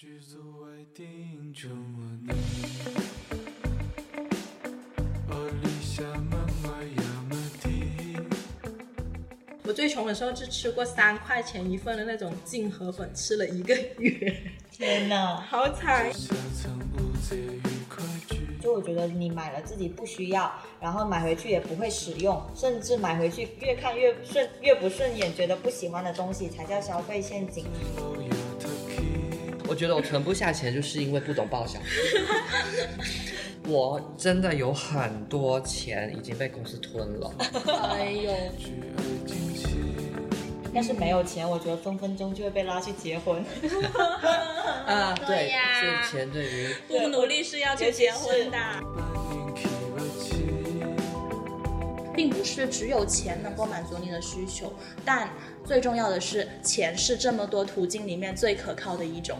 剧组外我你，我立下门外要么地。我最穷的时候就吃过三块钱一份的那种净河粉，吃了一个月，天哪！好惨。就我觉得你买了自己不需要，然后买回去也不会使用，甚至买回去越看越顺越不顺眼，觉得不喜欢的东西才叫消费陷阱。我觉得我存不下钱，就是因为不懂报销。我真的有很多钱已经被公司吞了。哎呦，要是没有钱，我觉得分分钟就会被拉去结婚。啊，对呀是钱对于不努力是要去结婚的，并不是只有钱能够满足你的需求，但最重要的是，钱是这么多途径里面最可靠的一种。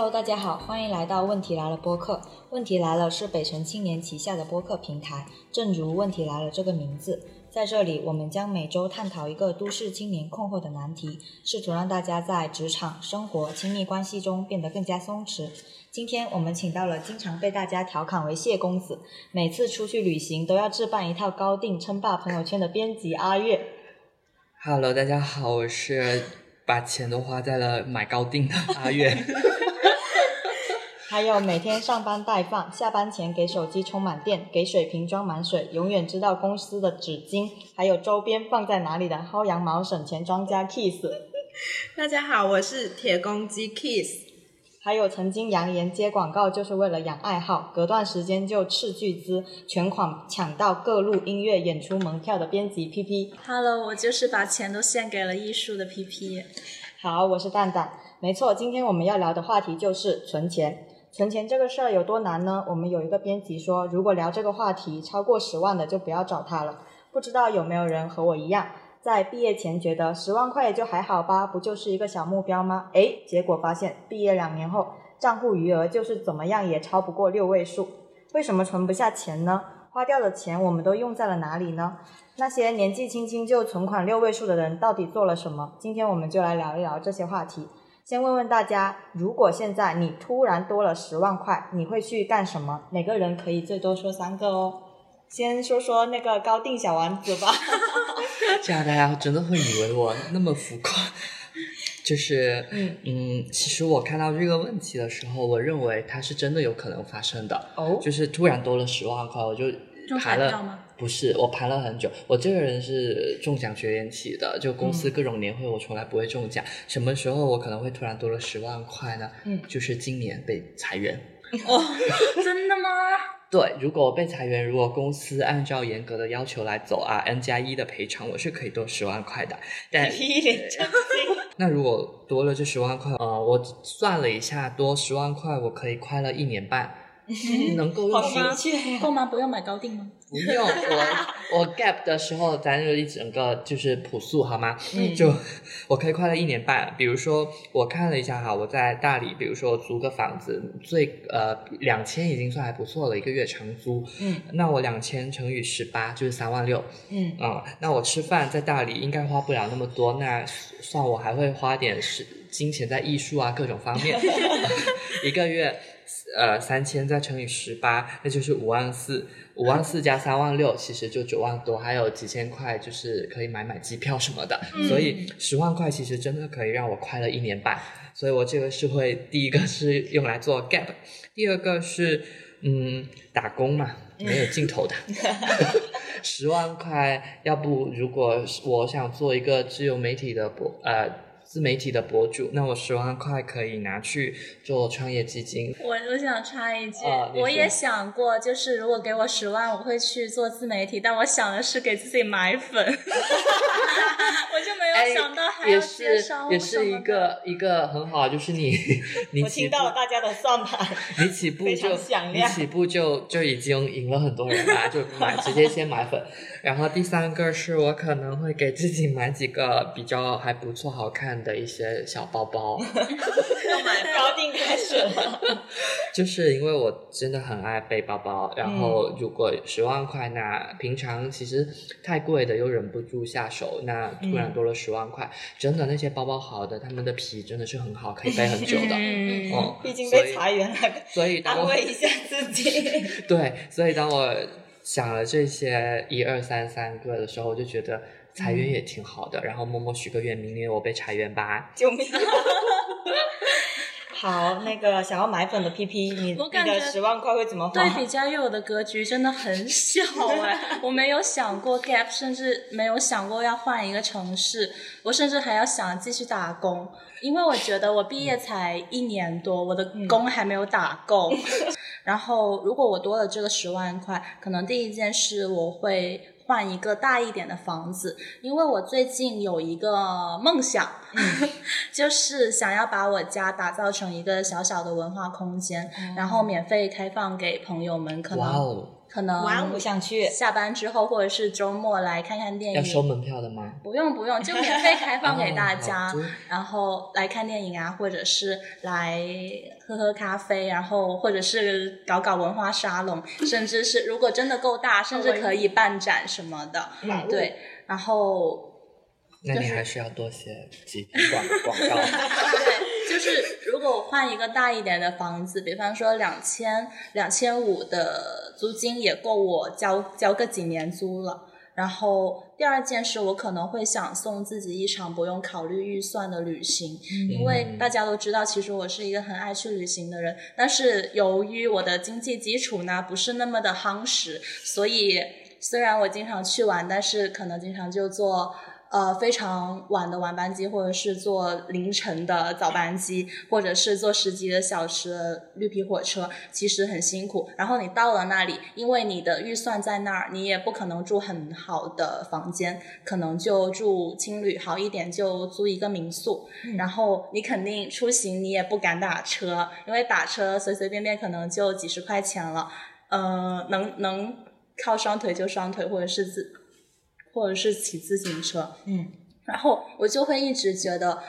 Hello，大家好，欢迎来到《问题来了》播客。问题来了是北辰青年旗下的播客平台，正如《问题来了》这个名字，在这里我们将每周探讨一个都市青年困惑的难题，试图让大家在职场、生活、亲密关系中变得更加松弛。今天我们请到了经常被大家调侃为谢公子，每次出去旅行都要置办一套高定称霸朋友圈的编辑阿月。Hello，大家好，我是把钱都花在了买高定的阿月。还有每天上班带饭，下班前给手机充满电，给水瓶装满水，永远知道公司的纸巾还有周边放在哪里的薅羊毛省钱专家 Kiss，大家好，我是铁公鸡 Kiss。还有曾经扬言接广告就是为了养爱好，隔段时间就斥巨资全款抢到各路音乐演出门票的编辑 PP。Hello，我就是把钱都献给了艺术的 PP。好，我是蛋蛋。没错，今天我们要聊的话题就是存钱。存钱这个事儿有多难呢？我们有一个编辑说，如果聊这个话题超过十万的就不要找他了。不知道有没有人和我一样，在毕业前觉得十万块也就还好吧，不就是一个小目标吗？诶，结果发现毕业两年后，账户余额就是怎么样也超不过六位数。为什么存不下钱呢？花掉的钱我们都用在了哪里呢？那些年纪轻轻就存款六位数的人到底做了什么？今天我们就来聊一聊这些话题。先问问大家，如果现在你突然多了十万块，你会去干什么？每个人可以最多说三个哦。先说说那个高定小丸子吧。这样大家真的会以为我那么浮夸。就是，嗯嗯，其实我看到这个问题的时候，我认为它是真的有可能发生的。哦就是突然多了十万块，我就中盘了。不是，我排了很久。我这个人是中奖学员起的，就公司各种年会我从来不会中奖。什么时候我可能会突然多了十万块呢？嗯就是今年被裁员。哦，真的吗？对，如果我被裁员，如果公司按照严格的要求来走啊，N 加一的赔偿，我是可以多十万块的。但。那如果多了这十万块，呃，我算了一下，多十万块我可以快乐一年半，能够用好十明确、够吗？不用买高定吗？不用我我 gap 的时候，咱就一整个就是朴素好吗？嗯就我可以快乐一年半。比如说我看了一下哈，我在大理，比如说租个房子，最呃两千已经算还不错了，一个月长租。嗯那我两千乘以十八就是三万六。嗯嗯，那我吃饭在大理应该花不了那么多，那算我还会花点是金钱在艺术啊各种方面，一个月呃三千再乘以十八，那就是五万四，五万四加三万六，其实就九万多，还有几千块就是可以买买机票什么的，所以十万块其实真的可以让我快乐一年半，所以我这个是会第一个是用来做 gap，第二个是嗯打工嘛，没有尽头的。十万块，要不如果我想做一个自由媒体的博呃自媒体的博主，那我十万块可以拿去做创业基金。我我想插一句，啊我也想过，就是如果给我十万，我会去做自媒体，但我想的是给自己买粉，我就没想到还要也是介绍也是一个一个很好，就是你 你我听到了大家的算盘。你起步就你起步就就已经赢了很多人了，就买 直接先买粉。然后第三个是我可能会给自己买几个比较还不错、好看看的一些小包包，要买高定开始了。就是因为我真的很爱背包包，然嗯后如果十万块，那平常其实太贵的又忍不住下手，那突然嗯多了十万块，真的那些包包好的，他们的皮真的是很好，可以背很久的。嗯 哦，毕竟所以被裁员了，所以安慰一下自己。对，所以当我想了这些一二三三个的时候，我就觉得裁员也挺好的，然后默默许个愿，明年我被裁员吧。救命！好，那个想要买粉的 PP，你你我感觉的十万块会怎么花？对比佳悦我的格局真的很小哎，我没有想过 gap，甚至没有想过要换一个城市，我甚至还要想继续打工，因为我觉得我毕业才一年多，我的工还没有打够。然后如果我多了这个十万块，可能第一件事我会。换一个大一点的房子，因为我最近有一个梦想，就是想要把我家打造成一个小小的文化空间，然后免费开放给朋友们，可能可能哇，我想去。下班之后或者是周末来看看电影。要收门票的吗？不用不用，就免费开放 给大家哦，然后来看电影啊，或者是来喝喝咖啡，然后或者是搞搞文化沙龙，甚至是如果真的够大，甚至可以办展什么的。嗯对，然后那你还是要多写几篇广广告。对，就是如果我换一个大一点的房子，比方说两千两千五的租金也够我交交个几年租了。然后第二件事，我可能会想送自己一场不用考虑预算的旅行，因为大家都知道，其实我是一个很爱去旅行的人。但是由于我的经济基础呢不是那么的夯实，所以虽然我经常去玩，但是可能经常就坐呃非常晚的晚班机，或者是坐凌晨的早班机，或者是坐十几个小时的绿皮火车，其实很辛苦。然后你到了那里，因为你的预算在那儿，你也不可能住很好的房间，可能就住青旅，好一点就租一个民宿。然后你肯定出行你也不敢打车，因为打车随随便便可能就几十块钱了。呃，能能靠双腿就双腿，或者是自，或者是骑自行车。嗯，然后我就会一直觉得，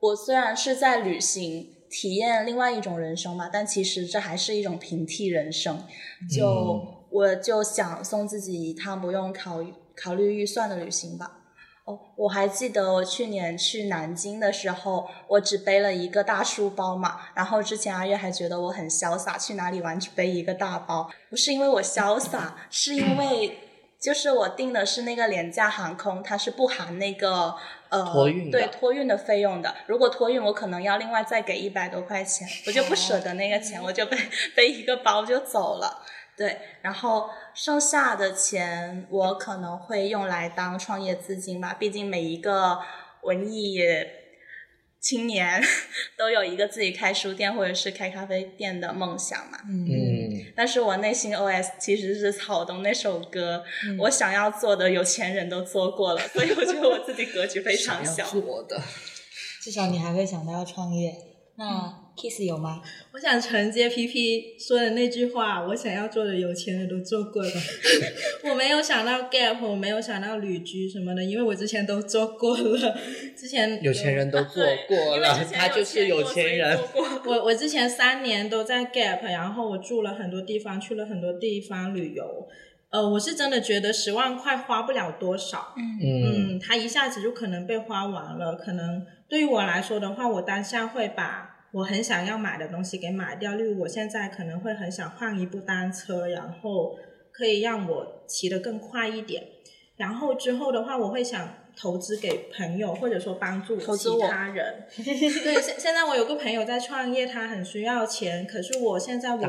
我虽然是在旅行。体验另外一种人生嘛，但其实这还是一种平替人生。就、嗯我就想送自己一趟不用考考虑预算的旅行吧。哦，我还记得我去年去南京的时候，我只背了一个大书包嘛。然后之前阿月还觉得我很潇洒，去哪里玩只背一个大包。不是因为我潇洒，是因为就是我订的是那个廉价航空，它是不含那个呃托运的对托运的费用的。如果托运，我可能要另外再给一百多块钱，我就不舍得那个钱，我就背背一个包就走了。对，然后剩下的钱我可能会用来当创业资金吧，毕竟每一个文艺青年 都有一个自己开书店或者是开咖啡店的梦想嘛。嗯，但是我内心 OS 其实是草东那首歌，我想要做的有钱人都做过了，所以我觉得我自己格局非常小。想要做的。至少你还会想到要创业。那嗯 Kiss 有吗？我想承接 PP 说的那句话，我想要做的有钱人都做过了。我没有想到 gap，我没有想到旅居什么的，因为我之前都做过了。之前有钱人都做过了，他就是有钱人。我我之前三年都在 Gap，然后我住了很多地方，去了很多地方旅游。呃，我是真的觉得十万块花不了多少，嗯嗯，它一下子就可能被花完了。可能对于我来说的话，我当下会把我很想要买的东西给买掉。例如，我现在可能会很想换一部单车，然后可以让我骑得更快一点。然后之后的话，我会想投资给朋友，或者说帮助其他人。对，现现在我有个朋友在创业，他很需要钱，可是我现在我！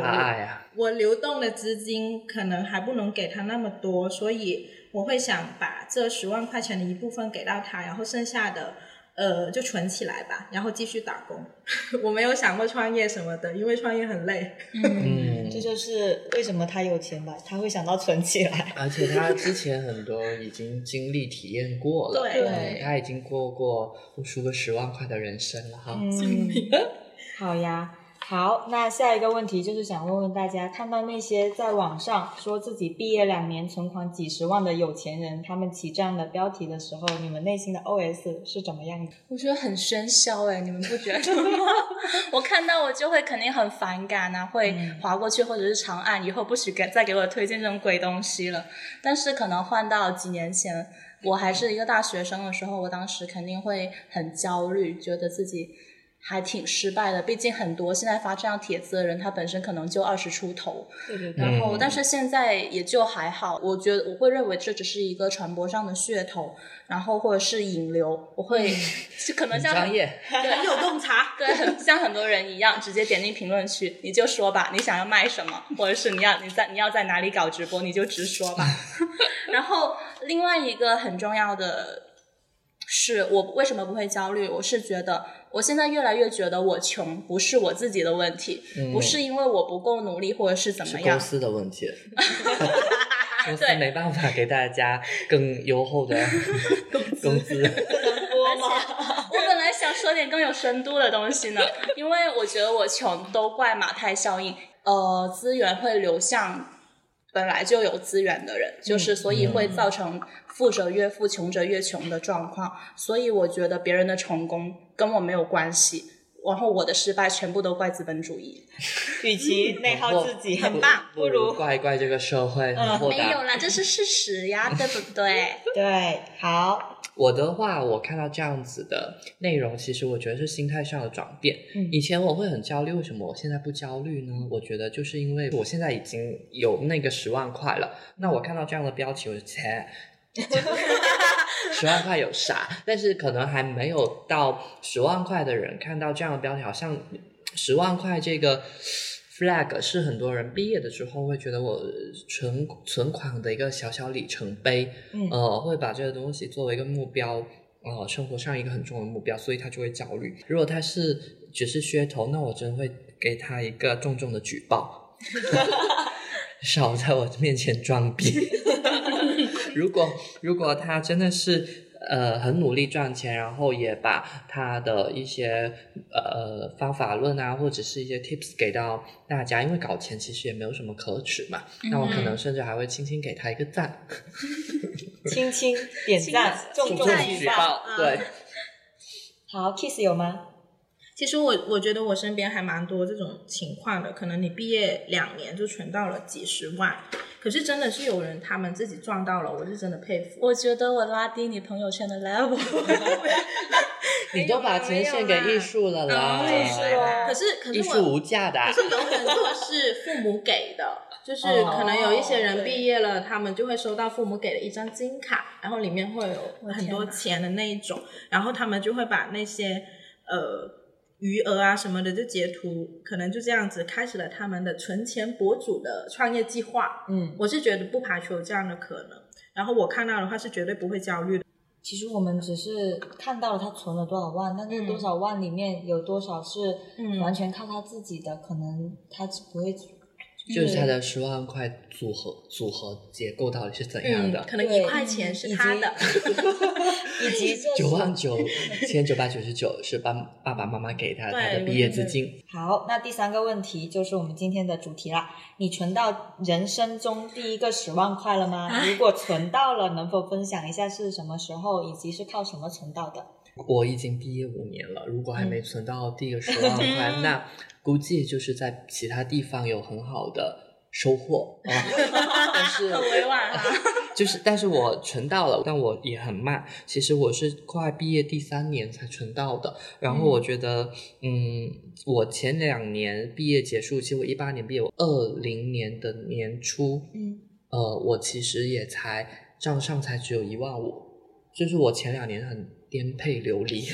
我流动的资金可能还不能给他那么多，所以我会想把这十万块钱的一部分给到他，然后剩下的呃就存起来吧，然后继续打工。我没有想过创业什么的，因为创业很累。嗯这，就是为什么他有钱吧？他会想到存起来。而且他之前很多已经经历体验过了，对嗯他已经过过无数个十万块的人生了哈。嗯，好呀。好，那下一个问题就是想问问大家，看到那些在网上说自己毕业两年存款几十万的有钱人，他们起这样的标题的时候，你们内心的 OS 是怎么样的？我觉得很喧嚣哎，你们不觉得吗？我看到我就会肯定很反感啊，会划过去或者是长按，以后不许给再给我推荐这种鬼东西了。但是可能换到几年前，我还是一个大学生的时候，我当时肯定会很焦虑，觉得自己。还挺失败的，毕竟很多现在发这样帖子的人，他本身可能就二十出头，对对对。然后，嗯但是现在也就还好，我觉得我会认为这只是一个传播上的噱头，然后或者是引流，我会 是可能很像很专业。很有洞察。对，像很多人一样，直接点进评论区，你就说吧，你想要卖什么，或者是你要你在你要在哪里搞直播，你就直说吧。然后另外一个很重要的是，我为什么不会焦虑？我是觉得我现在越来越觉得我穷不是我自己的问题，嗯不是因为我不够努力或者是怎么样是公。司的问题，公没办法给大家更优厚的 工资。播 吗？我本来想说点更有深度的东西呢，因为我觉得我穷都怪马太效应，呃，资源会流向本来就有资源的人，就是所以会造成富者越富、穷者越穷的状况。所以我觉得别人的成功跟我没有关系，然后我的失败全部都怪资本主义。与其内耗自己，很棒不如怪怪这个社会嗯。没有啦，这是事实呀，对不对？对，好，我的话，我看到这样子的内容，其实我觉得是心态上的转变。嗯以前我会很焦虑，为什么我现在不焦虑呢？我觉得就是因为我现在已经有那个十万块了。那我看到这样的标题，我就切，十万块有啥？但是可能还没有到十万块的人看到这样的标题，好像十万块这个 flag 是很多人毕业的时候会觉得我存存款的一个小小里程碑，嗯呃，会把这个东西作为一个目标。呃，生活上一个很重要的目标，所以他就会焦虑。如果他是只是噱头，那我真会给他一个重重的举报。少在我面前装逼。如果如果他真的是呃很努力赚钱，然后也把他的一些呃方法论啊，或者是一些 tips 给到大家，因为搞钱其实也没有什么可耻嘛。那我可能甚至还会轻轻给他一个赞，轻轻点赞，重重。举报，对。好，Kiss 有吗？其实我我觉得我身边还蛮多这种情况的，可能你毕业两年就存到了几十万，可是真的是有人他们自己撞到了，我是真的佩服。我觉得我拉低你朋友圈的 level。你都把钱献给艺术了啦，对是哦可是可是我艺术无价的啊、可是有很多是父母给的，就是哦可能有一些人毕业了，他们就会收到父母给的一张金卡，然后里面会有很多钱的那一种，然后他们就会把那些呃余额啊什么的就截图，可能就这样子开始了他们的存钱博主的创业计划。嗯，我是觉得不排除有这样的可能，然后我看到的话是绝对不会焦虑的。其实我们只是看到了他存了多少万，但是多少万里面有多少是嗯完全靠他自己的，可能他不会。就是他的十万块组合组合结构到底是怎样的？可能一块钱是他的，以及这九万九 千九百九十九是爸爸爸妈妈给他他的毕业资金。好，那第三个问题就是我们今天的主题啦。你存到人生中第一个十万块了吗？如果存到了，能否分享一下是什么时候，以及是靠什么存到的？我已经毕业五年了，如果还嗯没存到第一个十 万块，那估计就是在其他地方有很好的收获啊。但是很委婉啊。就是，但是我存到了，但我也很慢。其实我是快毕业第三年才存到的。然后我觉得，嗯，我前两年毕业结束，其实我一八年毕业，我二零年的年初，嗯，呃，我其实也才账上才只有一万五，就是我前两年很颠沛流离。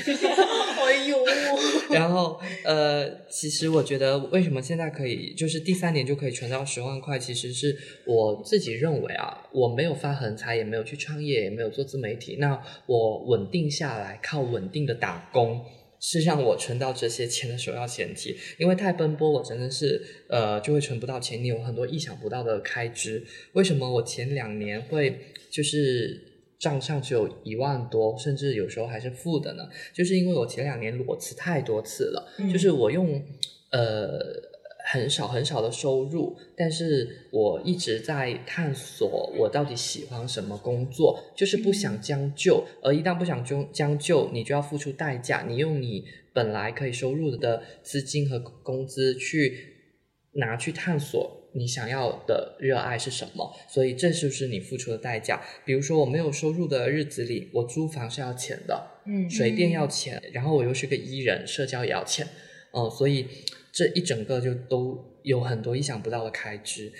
哎呦，然后呃，其实我觉得为什么现在可以，就是第三年就可以存到十万块，其实是我自己认为啊，我没有发横财，也没有去创业，也没有做自媒体，那我稳定下来，靠稳定的打工。是让我存到这些钱的首要前提，因为太奔波，我真的是呃就会存不到钱，你有很多意想不到的开支。为什么我前两年会就是账上只有一万多，甚至有时候还是负的呢？就是因为我前两年裸辞太多次了，嗯就是我用呃很少很少的收入，但是我一直在探索我到底喜欢什么工作，就是不想将就，而一旦不想将将就，你就要付出代价，你用你本来可以收入的资金和工资去拿去探索你想要的热爱是什么，所以这就是你付出的代价。比如说我没有收入的日子里，我租房是要钱的，嗯水电要钱，然后我又是个艺人，社交也要钱，嗯，所以这一整个就都有很多意想不到的开支，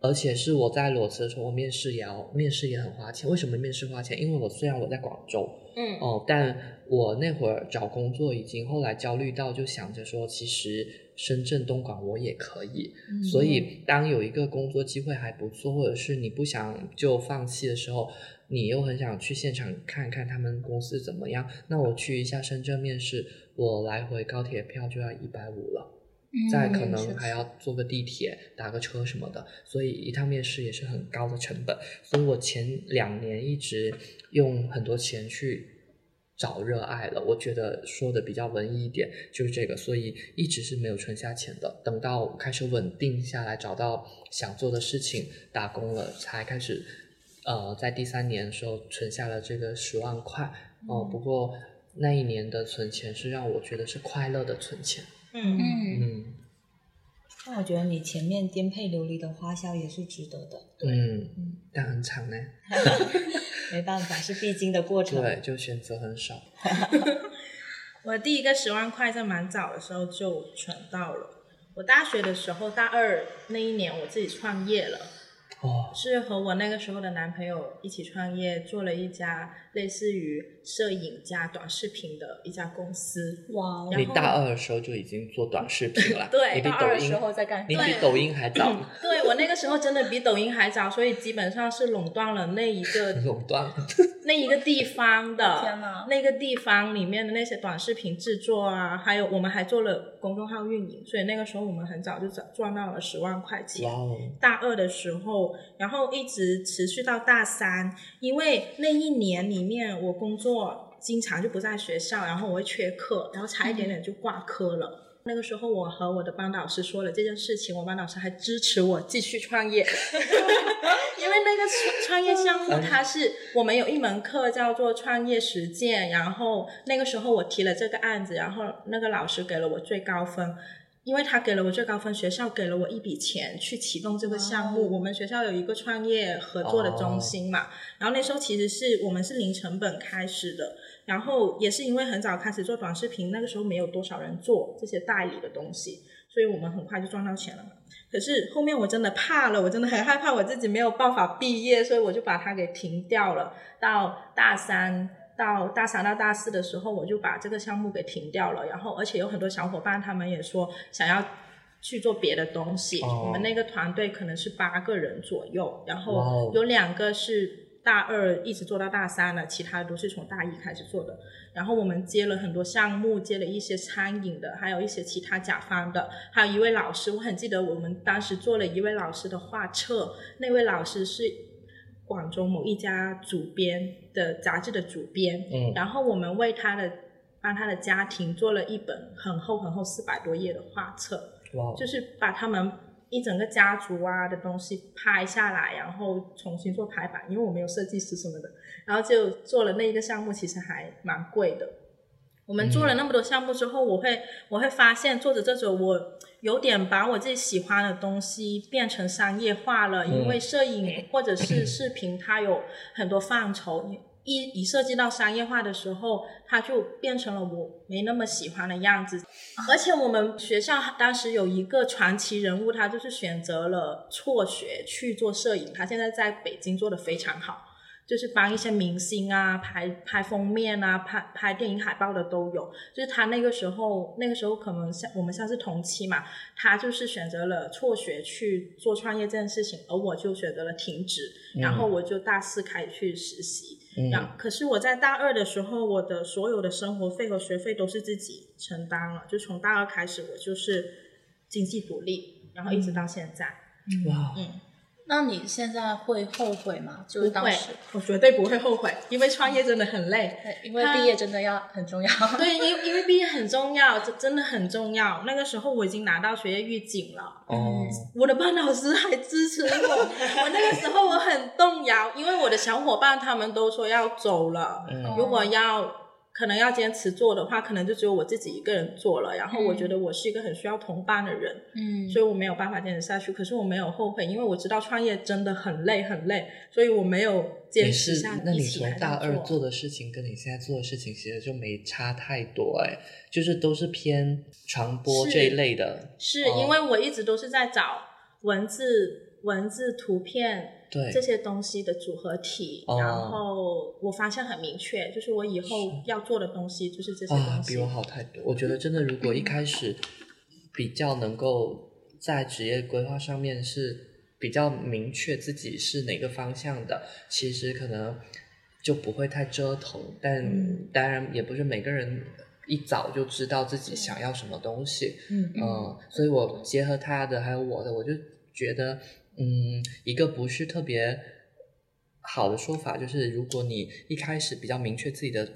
而且是我在裸辞的时候，我面试也要面试也很花钱。为什么面试花钱？因为我虽然我在广州，嗯哦，但我那会儿找工作已经后来焦虑到，就想着说，其实深圳、东莞我也可以。嗯所以当有一个工作机会还不错，或者是你不想就放弃的时候，你又很想去现场看看他们公司怎么样，那我去一下深圳面试，我来回高铁票就要一百五了。再可嗯能还要坐个地铁、打个车什么的，所以一趟面试也是很高的成本。所以我前两年一直用很多钱去找热爱了。我觉得说的比较文艺一点，就是这个，所以一直是没有存下钱的。等到开始稳定下来，找到想做的事情，打工了，才开始呃，在第三年的时候存下了这个十万块。哦、不过那一年的存钱是让我觉得是快乐的存钱。嗯嗯嗯。那我觉得你前面颠沛流离的花销也是值得的，嗯，但很惨呢。没办法，是必经的过程。对，就选择很少。我第一个十万块在蛮早的时候就存到了。我大学的时候，大二那一年我自己创业了，哦，是和我那个时候的男朋友一起创业，做了一家类似于摄影加短视频的一家公司。哇你大二的时候就已经做短视频了，对你比抖音大二的时，候在干，你比抖音还早，对我那个时候真的比抖音还早，所以基本上是垄断了那一个 垄断。那一个地方的，天哪那个地方里面的那些短视频制作啊，还有我们还做了公众号运营，所以那个时候我们很早就赚赚到了十万块钱。哇哦，大二的时候，然后一直持续到大三，因为那一年里面我工作经常就不在学校，然后我会缺课，然后差一点点就挂科了。那个时候，我和我的班导师说了这件事情，我班导师还支持我继续创业，因为那个创创业项目它是我们有一门课叫做创业实践，然后那个时候我提了这个案子，然后那个老师给了我最高分，因为他给了我最高分，学校给了我一笔钱去启动这个项目。我们学校有一个创业合作的中心嘛，然后那时候其实是我们是零成本开始的，然后也是因为很早开始做短视频，那个时候没有多少人做这些代理的东西，所以我们很快就赚到钱了嘛。可是后面我真的怕了，我真的很害怕我自己没有办法毕业，所以我就把它给停掉了。到大三到大三到大四的时候，我就把这个项目给停掉了。然后，而且有很多小伙伴他们也说想要去做别的东西。哦我们那个团队可能是八个人左右，然后哦有两个是大二一直做到大三的，其他都是从大一开始做的。然后我们接了很多项目，接了一些餐饮的，还有一些其他甲方的，还有一位老师，我很记得我们当时做了一位老师的画册，那位老师是广州某一家主编的杂志的主编，嗯。然后我们为他的帮他的家庭做了一本很厚很厚四百多页的画册，哇哦，就是把他们一整个家族啊的东西拍下来，然后重新做排版，因为我没有设计师什么的，然后就做了那一个项目，其实还蛮贵的。我们做了那么多项目之后，我会我会发现做着做着，我有点把我自己喜欢的东西变成商业化了，因为摄影或者是视频，它有很多范畴。一一涉及到商业化的时候，它就变成了我没那么喜欢的样子。而且我们学校当时有一个传奇人物，他就是选择了辍学去做摄影，他现在在北京做的非常好。就是帮一些明星啊拍拍封面啊，拍拍电影海报的都有。就是他那个时候，那个时候可能像我们像是同期嘛，他就是选择了辍学去做创业这件事情，而我就选择了停止，然后我就大四开始去实习。嗯然后可是我在大二的时候，我的所有的生活费和学费都是自己承担了，就从大二开始，我就是经济独立，然后一直到现在。哇，嗯，那你现在会后悔吗？就是不会当时，，我绝对不会后悔，因为创业真的很累。对因为毕业真的要很重要。对，因 因为毕业很重要，这真的很重要。那个时候我已经拿到学业预警了，哦，我的班老师还支持我，我那个时候我很动摇，因为我的小伙伴他们都说要走了，嗯如果要可能要坚持做的话，可能就只有我自己一个人做了。然后我觉得我是一个很需要同伴的人，嗯所以我没有办法坚持下去。可是我没有后悔，因为我知道创业真的很累很累，所以我没有坚持下。那你从大二做的事情跟你现在做的事情其实就没差太多哎，就是都是偏传播这一类的。是哦因为我一直都是在找文字、文字、图片对这些东西的组合体，哦然后我发现很明确，就是我以后要做的东西就是这些啊，东西。比我好太多。我觉得真的，如果一开始比较能够在职业规划上面是比较明确自己是哪个方向的，其实可能就不会太折腾。但嗯当然，也不是每个人一早就知道自己想要什么东西。嗯嗯，所以我结合他的还有我的，我就觉得，嗯，一个不是特别好的说法，就是如果你一开始比较明确自己的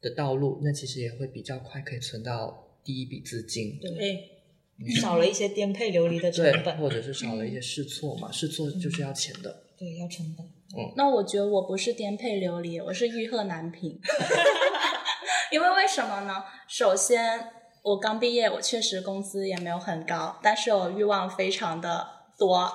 的道路，那其实也会比较快可以存到第一笔资金，对，少了一些颠沛流离的成对，本，或者是少了一些试错嘛，试错就是要钱的，对，要成本。嗯那我觉得我不是颠沛流离，我是欲壑难平。因为为什么呢？首先，我刚毕业，我确实工资也没有很高，但是我欲望非常的多，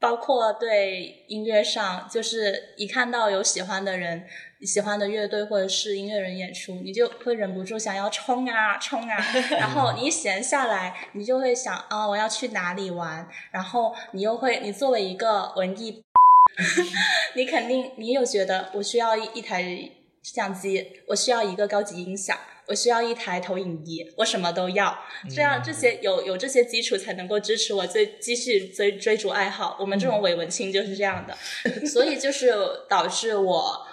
包括对音乐上，就是一看到有喜欢的人、喜欢的乐队或者是音乐人演出，你就会忍不住想要冲啊冲啊，然后你一闲下来，你就会想啊，我要去哪里玩，然后你又会，你作为一个文艺。你肯定，你有觉得我需要一一台相机，我需要一个高级音响，我需要一台投影仪，我什么都要。这样这些有有这些基础，才能够支持我追继续追追逐爱好。我们这种伪文青就是这样的，所以就是导致我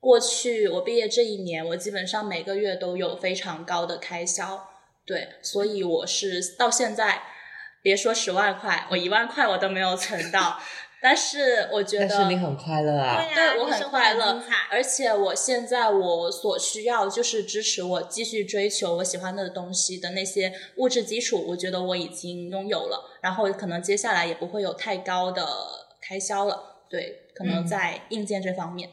过去我毕业这一年，我基本上每个月都有非常高的开销。对，所以我是到现在，别说十万块，我一万块我都没有存到。但是我觉得，但是你很快乐啊，对呀对我很快乐而且我现在我所需要就是支持我继续追求我喜欢的东西的那些物质基础，我觉得我已经拥有了，然后可能接下来也不会有太高的开销了。对，可能在硬件这方面，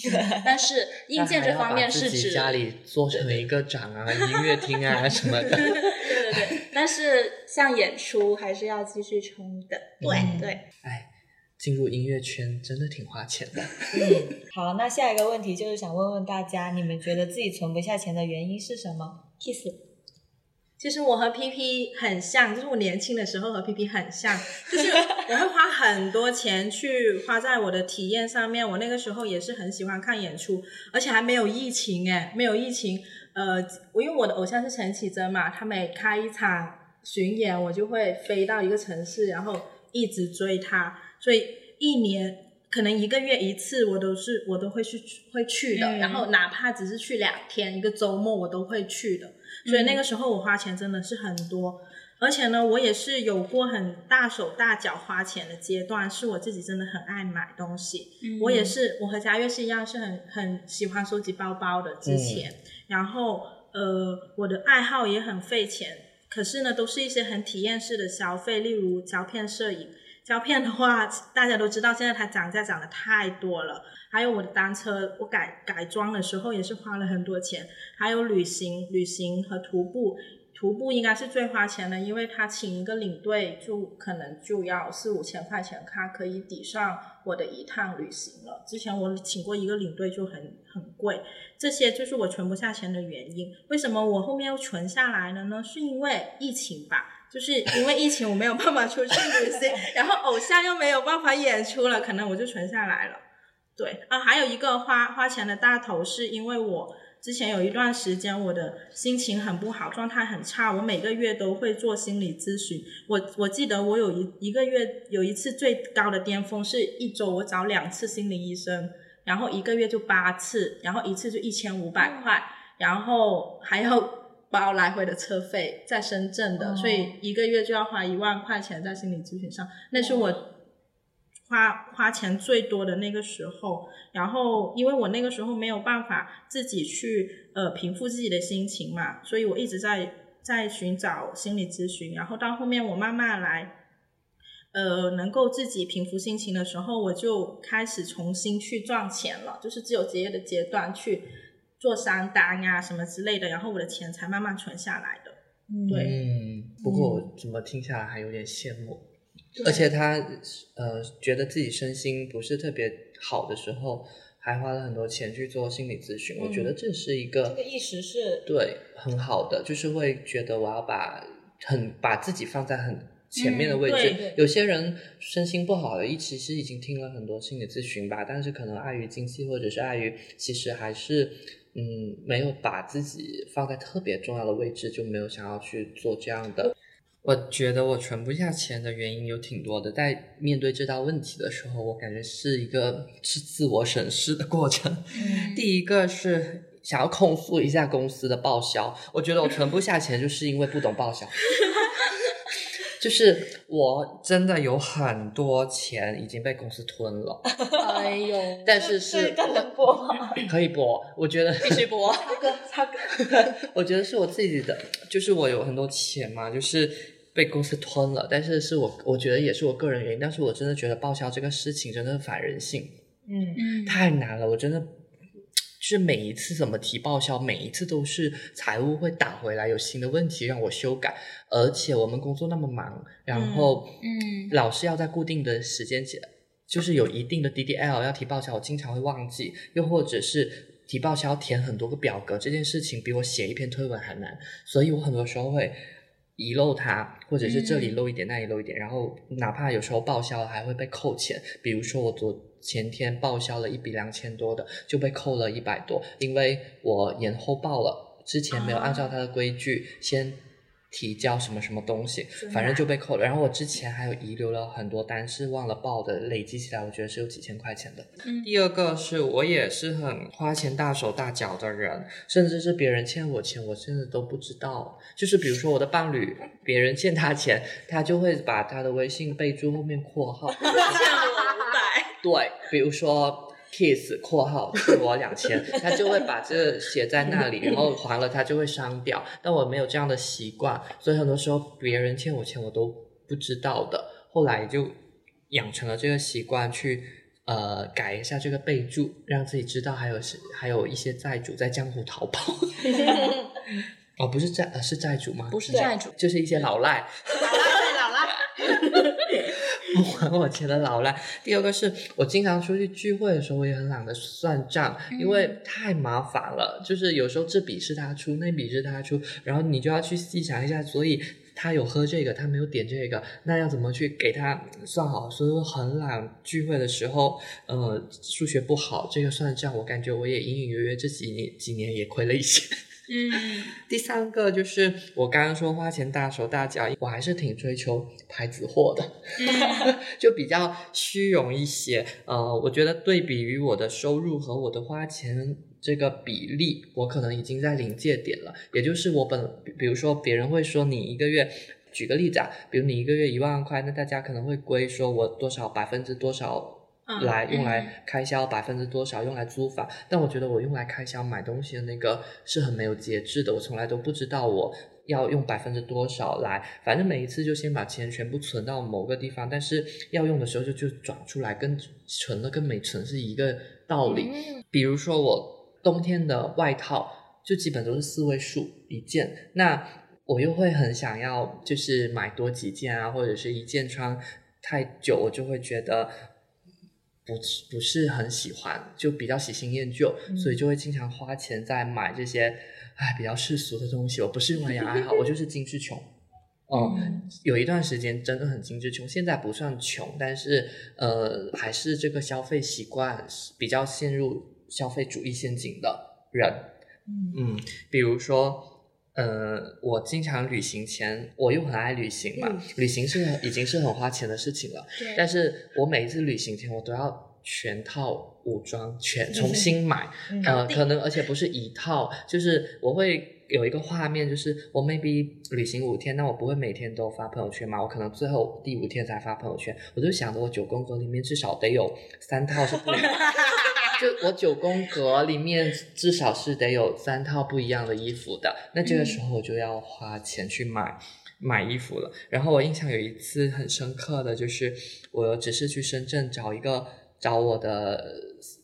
但是硬件这方面是指家里做成一个展啊、音乐厅啊什么的。对对对，但是像演出还是要继续冲的。对、嗯对，哎，进入音乐圈真的挺花钱的。嗯，好，那下一个问题就是想问问大家，你们觉得自己存不下钱的原因是什么？Kiss，其实我和 PP 很像，就是我年轻的时候和 PP 很像，就是我会花很多钱去花在我的体验上面。我那个时候也是很喜欢看演出，而且还没有疫情哎，没有疫情。呃，我因为我的偶像是陈绮贞嘛，他每开一场巡演，我就会飞到一个城市，然后一直追他，所以一年。可能一个月一次，我都是我都会去会去的，嗯然后哪怕只是去两天，一个周末我都会去的。所以那个时候我花钱真的是很多，而且呢，我也是有过很大手大脚花钱的阶段，是我自己真的很爱买东西。嗯我也是，我和佳悦是一样，是很很喜欢收集包包的。之前，然后呃，我的爱好也很费钱，可是呢，都是一些很体验式的消费，例如胶片摄影。胶片的话，大家都知道，现在它涨价涨得太多了。还有我的单车，我改改装的时候也是花了很多钱。还有旅行，旅行和徒步，徒步应该是最花钱的，因为他请一个领队就可能就要四五千块钱，他可以抵上我的一趟旅行了。之前我请过一个领队就很很贵，这些就是我存不下钱的原因。为什么我后面又存下来了呢？是因为疫情吧。就是因为疫情，我没有办法出去旅行，然后偶像又没有办法演出了，可能我就存下来了。对啊，还有一个花花钱的大头，是因为我之前有一段时间我的心情很不好，状态很差，我每个月都会做心理咨询。我我记得我有一一个月有一次最高的巅峰是一周我找两次心理医生，然后一个月就八次，然后一次就一千五百块，然后还要。包来回的车费在深圳的，哦所以一个月就要花一万块钱在心理咨询上，那是我花花钱最多的那个时候，然后因为我那个时候没有办法自己去呃平复自己的心情嘛，所以我一直在在寻找心理咨询，然后到后面我慢慢来。呃，能够自己平复心情的时候，我就开始重新去赚钱了，就是自由职业的阶段去做商单呀、什么之类的，然后我的钱才慢慢存下来的。对，嗯，不过我怎么听下来还有点羡慕，而且他呃觉得自己身心不是特别好的时候，还花了很多钱去做心理咨询，我觉得这是一个这个意识是对很好的，就是会觉得我要把很把自己放在很前面的位置。嗯有些人身心不好的，一其实已经听了很多心理咨询吧，但是可能碍于经济或者是碍于，其实还是嗯没有把自己放在特别重要的位置，就没有想要去做这样的。我觉得我存不下钱的原因有挺多的，在面对这道问题的时候，我感觉是一个是自我审视的过程。嗯第一个是想要控诉一下公司的报销，我觉得我存不下钱，就是因为不懂报销。就是我真的有很多钱已经被公司吞了，哎呦，但是这是个能播吗？可以播，我觉得必须播。他哥，他哥，我觉得是我自己的，就是我有很多钱嘛，就是被公司吞了，但是是我我觉得也是我个人原因，但是我真的觉得报销这个事情真的很反人性，嗯，嗯太难了，我真的。就是每一次怎么提报销，每一次都是财务会打回来有新的问题让我修改，而且我们工作那么忙，然后嗯。老是要在固定的时间前，就是有一定的 DDL 要提报销，我经常会忘记，又或者是提报销填很多个表格，这件事情比我写一篇推文还难，所以我很多时候会遗漏它，或者是这里嗯。漏一点，那里漏一点，然后哪怕有时候报销了还会被扣钱，比如说我昨前天报销了一笔两千多的，就被扣了一百多，因为我延后报了，之前没有按照他的规矩先。提交什么什么东西，反正就被扣了。然后我之前还有遗留了很多单是忘了报的，累积起来我觉得是有几千块钱的。嗯第二个是我也是很花钱大手大脚的人，甚至是别人欠我钱，我甚至都不知道。就是比如说我的伴侣，别人欠他钱，他就会把他的微信备注后面括号，欠我五百。对，比如说 kiss 括号欠我两千，他就会把这个写在那里，然后还了他就会删掉。但我没有这样的习惯，所以很多时候别人欠我钱我都不知道的。后来就养成了这个习惯，去呃改一下这个备注，让自己知道还有是还有一些债主在江湖逃跑。哦，不是债，呃，是债主吗？不是债主，就是一些老赖。老赖对老赖，不还我钱的老赖。第二个是我经常出去聚会的时候，我也很懒得算账，因为太麻烦了。就是有时候这笔是他出，那笔是他出，然后你就要去细想一下，所以。他有喝这个，他没有点这个，那要怎么去给他算好？所以我很懒。聚会的时候，呃，数学不好，这个算账，我感觉我也隐隐约约这几年几年也亏了一些。嗯 第三个就是我刚刚说花钱大手大脚，我还是挺追求牌子货的。嗯 就比较虚荣一些。呃，我觉得对比于我的收入和我的花钱这个比例，我可能已经在临界点了。也就是我本，比比如说别人会说你一个月。举个例子啊，比如你一个月一万块，那大家可能会归说我多少百分之多少来用来开销，百分之多少用来租房。但我觉得我用来开销买东西的那个是很没有节制的，我从来都不知道我要用百分之多少来，反正每一次就先把钱全部存到某个地方，但是要用的时候就就转出来，跟存了跟没存是一个道理。嗯比如说我冬天的外套就基本都是四位数一件，那我又会很想要就是买多几件啊，或者是一件穿太久，我就会觉得。不是不是很喜欢，就比较喜新厌旧，所以就会经常花钱在买这些，哎，比较世俗的东西。我不是用来养爱好，我就是精致穷。嗯，有一段时间真的很精致穷，现在不算穷，但是呃，还是这个消费习惯比较陷入消费主义陷阱的人。嗯，比如说，呃，我经常旅行前，我又很爱旅行嘛，旅行是已经是很花钱的事情了，对但是我每一次旅行前，我都要全套武装全重新买，呃，可能而且不是一套，就是我会有一个画面，就是我 maybe 旅行五天，那我不会每天都发朋友圈嘛，我可能最后第五天才发朋友圈，我就想着我九宫格里面至少得有三套是不一样的。就 我九宫格里面至少是得有三套不一样的衣服的，那这个时候我就要花钱去买。买衣服了，然后我印象有一次很深刻的就是，我只是去深圳找一个找我的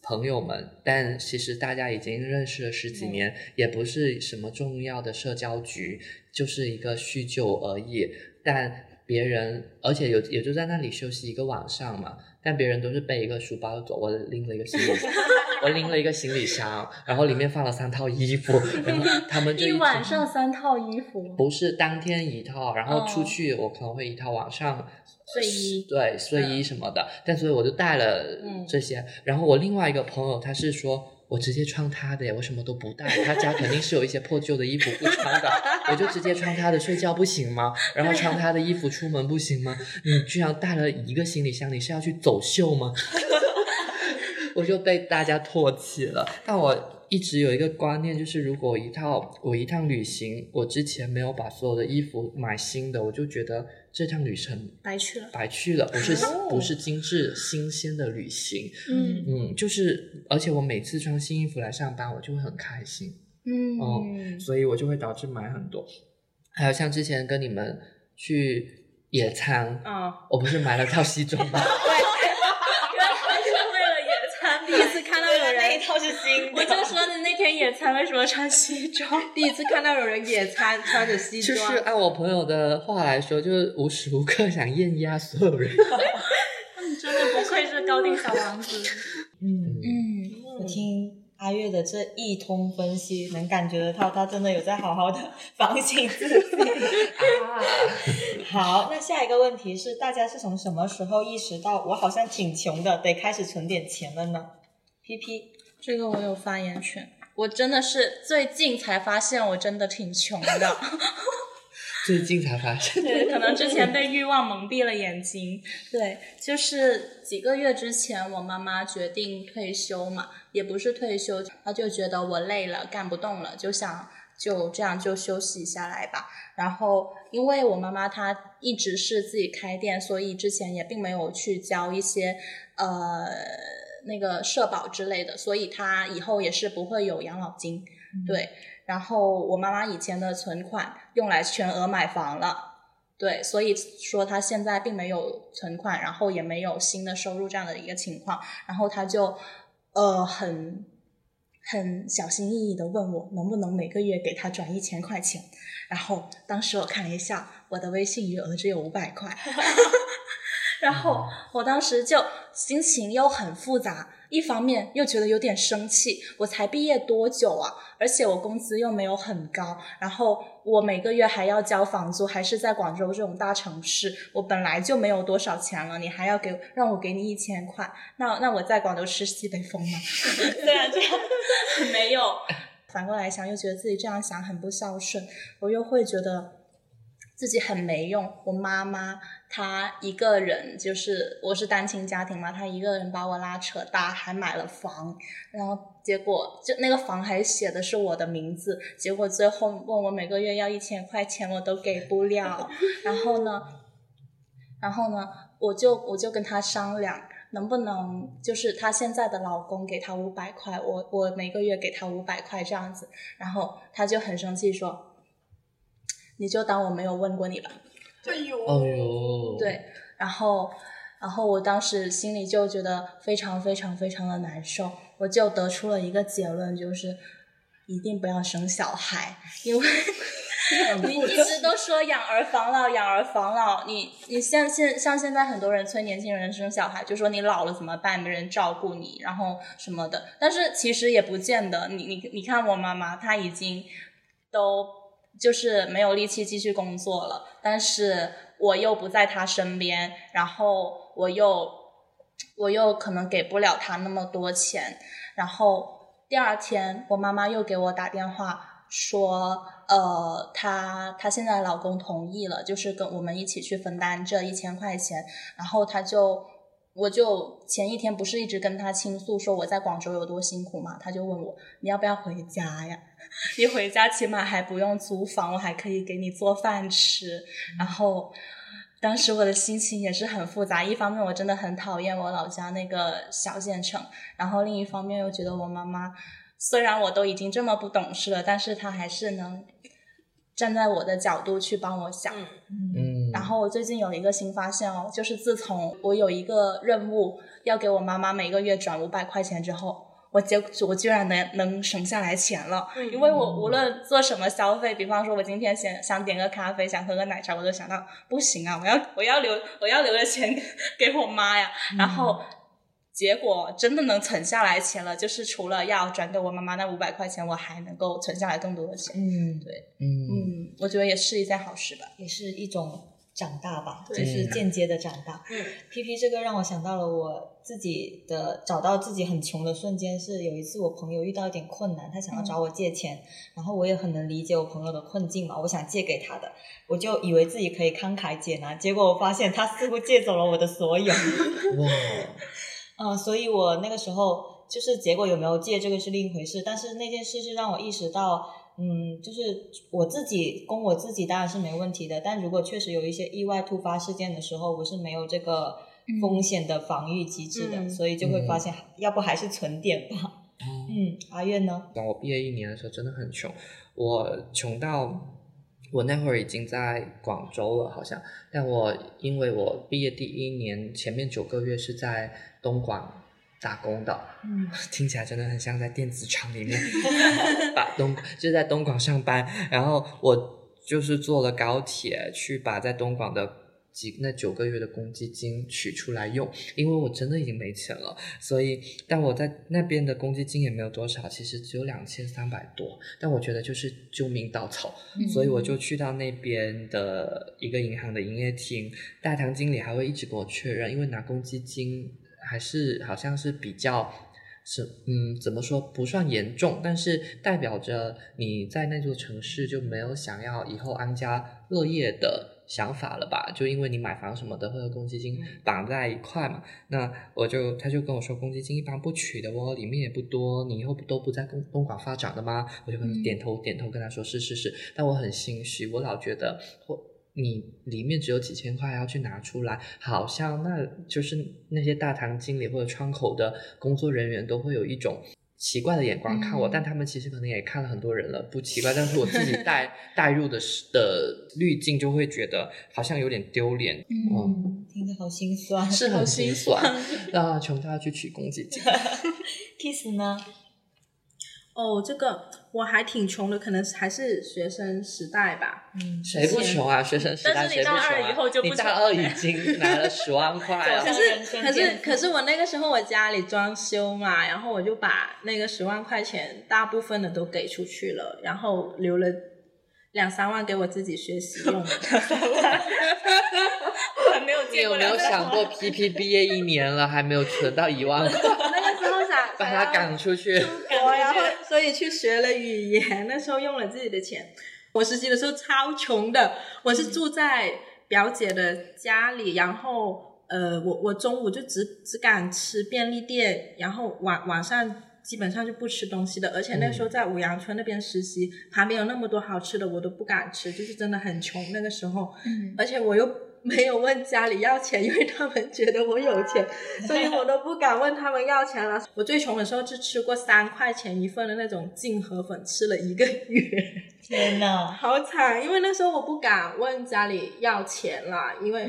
朋友们，但其实大家已经认识了十几年，也不是什么重要的社交局，就是一个叙旧而已。但别人，而且有也就在那里休息一个晚上嘛，但别人都是背一个书包走，我拎了一个行李箱，我拎了一个行李箱，然后里面放了三套衣服，然后他们就 一直晚上三套衣服，不是当天一套，然后哦出去我可能会一套晚上睡衣对睡衣什么的，但所以我就带了嗯这些。然后我另外一个朋友他是说。我直接穿他的耶，我什么都不带。他家肯定是有一些破旧的衣服不穿的，我就直接穿他的睡觉不行吗？然后穿他的衣服出门不行吗？你居然带了一个行李箱，你是要去走秀吗？我就被大家唾弃了。但我一直有一个观念，就是如果一套我一趟旅行，我之前没有把所有的衣服买新的，我就觉得这趟旅程白去了。白去了，不是、哦不是精致新鲜的旅行。嗯嗯，就是而且我每次穿新衣服来上班，我就会很开心。嗯，所以我就会导致买很多。还有像之前跟你们去野餐，啊、我不是买了套西装吗？原 来是为了野餐。第一次看到有人，套是新我就说你那天野餐为什么穿西装？第一次看到有人野餐穿着西装就，是按我朋友的话来说，就是无时无刻想艳压所有人。真的不愧是高定小王子。嗯，嗯，我听阿月的这一通分析，能感觉得到他真的有在好好的反省自己。好，那下一个问题是，大家是从什么时候意识到我好像挺穷的，得开始存点钱了呢？P P，这个我有发言权。我真的是最近才发现，我真的挺穷的。最近才发现，对，可能之前被欲望蒙蔽了眼睛。对，就是几个月之前，我妈妈决定退休嘛，也不是退休，她就觉得我累了，干不动了，就想就这样就休息下来吧。然后，因为我妈妈她一直是自己开店，所以之前也并没有去交一些呃那个社保之类的，所以他以后也是不会有养老金。对，然后我妈妈以前的存款用来全额买房了，对，所以说他现在并没有存款，然后也没有新的收入这样的一个情况，然后他就呃很很小心翼翼的问我能不能每个月给他转一千块钱，然后当时我看了一下，我的微信余额只有五百块。然后我当时就心情又很复杂，一方面又觉得有点生气，我才毕业多久啊？而且我工资又没有很高，然后我每个月还要交房租，还是在广州这种大城市，我本来就没有多少钱了，你还要给让我给你一千块，那那我在广州吃西北风吗？对啊这样没有，反过来想又觉得自己这样想很不孝顺，我又会觉得。自己很没用，我妈妈她一个人，就是我是单亲家庭嘛，她一个人把我拉扯大，还买了房，然后结果就那个房还写的是我的名字，结果最后问我每个月要一千块钱，我都给不了。然后呢，然后呢，我就我就跟她商量，能不能就是她现在的老公给她五百块，我我每个月给她五百块这样子，然后她就很生气说。你就当我没有问过你吧。哎呦，哎呦，，对，然后，然后我当时心里就觉得非常非常非常的难受，我就得出了一个结论，就是一定不要生小孩，因为你一直都说养儿防老，养儿防老，你你像现像现在很多人催年轻人生小孩，就说你老了怎么办，没人照顾你，然后什么的，但是其实也不见得，你你你看我妈妈，她已经都。就是没有力气继续工作了，但是我又不在他身边，然后我又我又可能给不了他那么多钱，然后第二天我妈妈又给我打电话说，呃，她她现在老公同意了，就是跟我们一起去分担这一千块钱，然后她就我就前一天不是一直跟他倾诉说我在广州有多辛苦嘛，他就问我你要不要回家呀？你回家起码还不用租房，我还可以给你做饭吃。然后当时我的心情也是很复杂，一方面我真的很讨厌我老家那个小县城，然后另一方面又觉得我妈妈虽然我都已经这么不懂事了，但是她还是能站在我的角度去帮我想。嗯，然后我最近有一个新发现哦，就是自从我有一个任务要给我妈妈每个月转五百块钱之后，我结我居然能能省下来钱了。因为我无论做什么消费，比方说我今天想想点个咖啡，想喝个奶茶，我都想到不行啊，我要我要留我要留着钱给我妈呀。然后结果真的能存下来钱了，就是除了要转给我妈妈那五百块钱，我还能够存下来更多的钱。嗯，对嗯嗯，我觉得也是一件好事吧。也是一种长大吧，就是间接的长大。嗯，P P 这个让我想到了我自己的找到自己很穷的瞬间，是有一次我朋友遇到一点困难，他想要找我借钱，然后我也很能理解我朋友的困境嘛，我想借给他的，我就以为自己可以慷慨解囊，结果我发现他似乎借走了我的所有。哇，嗯，所以我那个时候就是结果有没有借这个是另一回事，但是那件事是让我意识到，嗯，就是我自己供我自己当然是没问题的，但如果确实有一些意外突发事件的时候，我是没有这个风险的防御机制的，嗯所以就会发现，要不还是存点吧。嗯，阿月呢？当我毕业一年的时候真的很穷，我穷到我那会儿已经在广州了，好像，但我因为我毕业第一年前面九个月是在东莞打工的，嗯，听起来真的很像在电子厂里面，把东就在东莞上班，然后我就是坐了高铁去把在东莞的几那九个月的公积金取出来用，因为我真的已经没钱了，所以但我在那边的公积金也没有多少，其实只有两千三百多，但我觉得就是救命稻草，所以我就去到那边的一个银行的营业厅，大堂经理还会一直给我确认，因为拿公积金还是好像是比较是嗯怎么说不算严重，但是代表着你在那座城市就没有想要以后安家乐业的。想法了吧？就因为你买房什么的会和公积金绑在一块嘛，那我就他就跟我说，公积金一般不取的哦，里面也不多，你以后不都不在东东莞发展的吗？我就跟点头点头跟他说是是是，但我很心虚，我老觉得或你里面只有几千块要去拿出来，好像那就是那些大堂经理或者窗口的工作人员都会有一种。奇怪的眼光看我，嗯但他们其实可能也看了很多人了，不奇怪。但是我自己带 带入的是的滤镜，就会觉得好像有点丢脸。嗯，嗯，听着好心酸。是很心心酸酸啊，穷到要去取公积金。Kiss 呢？哦，这个我还挺穷的，可能还是学生时代吧。嗯，谁不穷啊？学生时代但是你谁不穷大二啊？以后就不你大二已经拿了十万 块了。可是可是可是我那个时候我家里装修嘛，然后我就把那个十万块钱大部分的都给出去了，然后留了两三万给我自己学习用。我还没有你见过有没有想过，P P 毕业一年了还没有存到一万块，把他赶出去？我，然后所以去学了语言，那时候用了自己的钱。我实习的时候超穷的，我是住在表姐的家里，然后呃，我我中午就只只敢吃便利店，然后晚晚上基本上就不吃东西的，而且那时候在五羊村那边实习，旁边有那么多好吃的，我都不敢吃，就是真的很穷那个时候，嗯而且我又没有问家里要钱，因为他们觉得我有钱，所以我都不敢问他们要钱了。我最穷的时候就吃过三块钱一份的那种净河粉，吃了一个月，天呐！好惨。因为那时候我不敢问家里要钱了，因为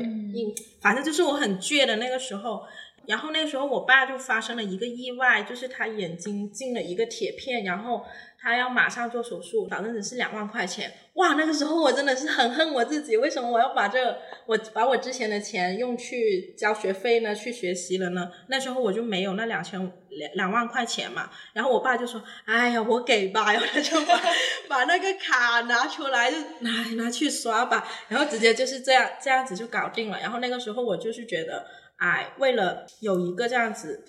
反正就是我很倔的那个时候。然后那个时候我爸就发生了一个意外，就是他眼睛进了一个铁片，然后他要马上做手术，反正只是两万块钱。哇，那个时候我真的是很恨我自己，为什么我要把这我把我之前的钱用去交学费呢？去学习了呢？那时候我就没有那两千两两万块钱嘛。然后我爸就说：“哎呀，我给吧。”然后他就把 把那个卡拿出来，就拿拿去刷吧，然后直接就是这样这样子就搞定了。然后那个时候我就是觉得，哎，为了有一个这样子。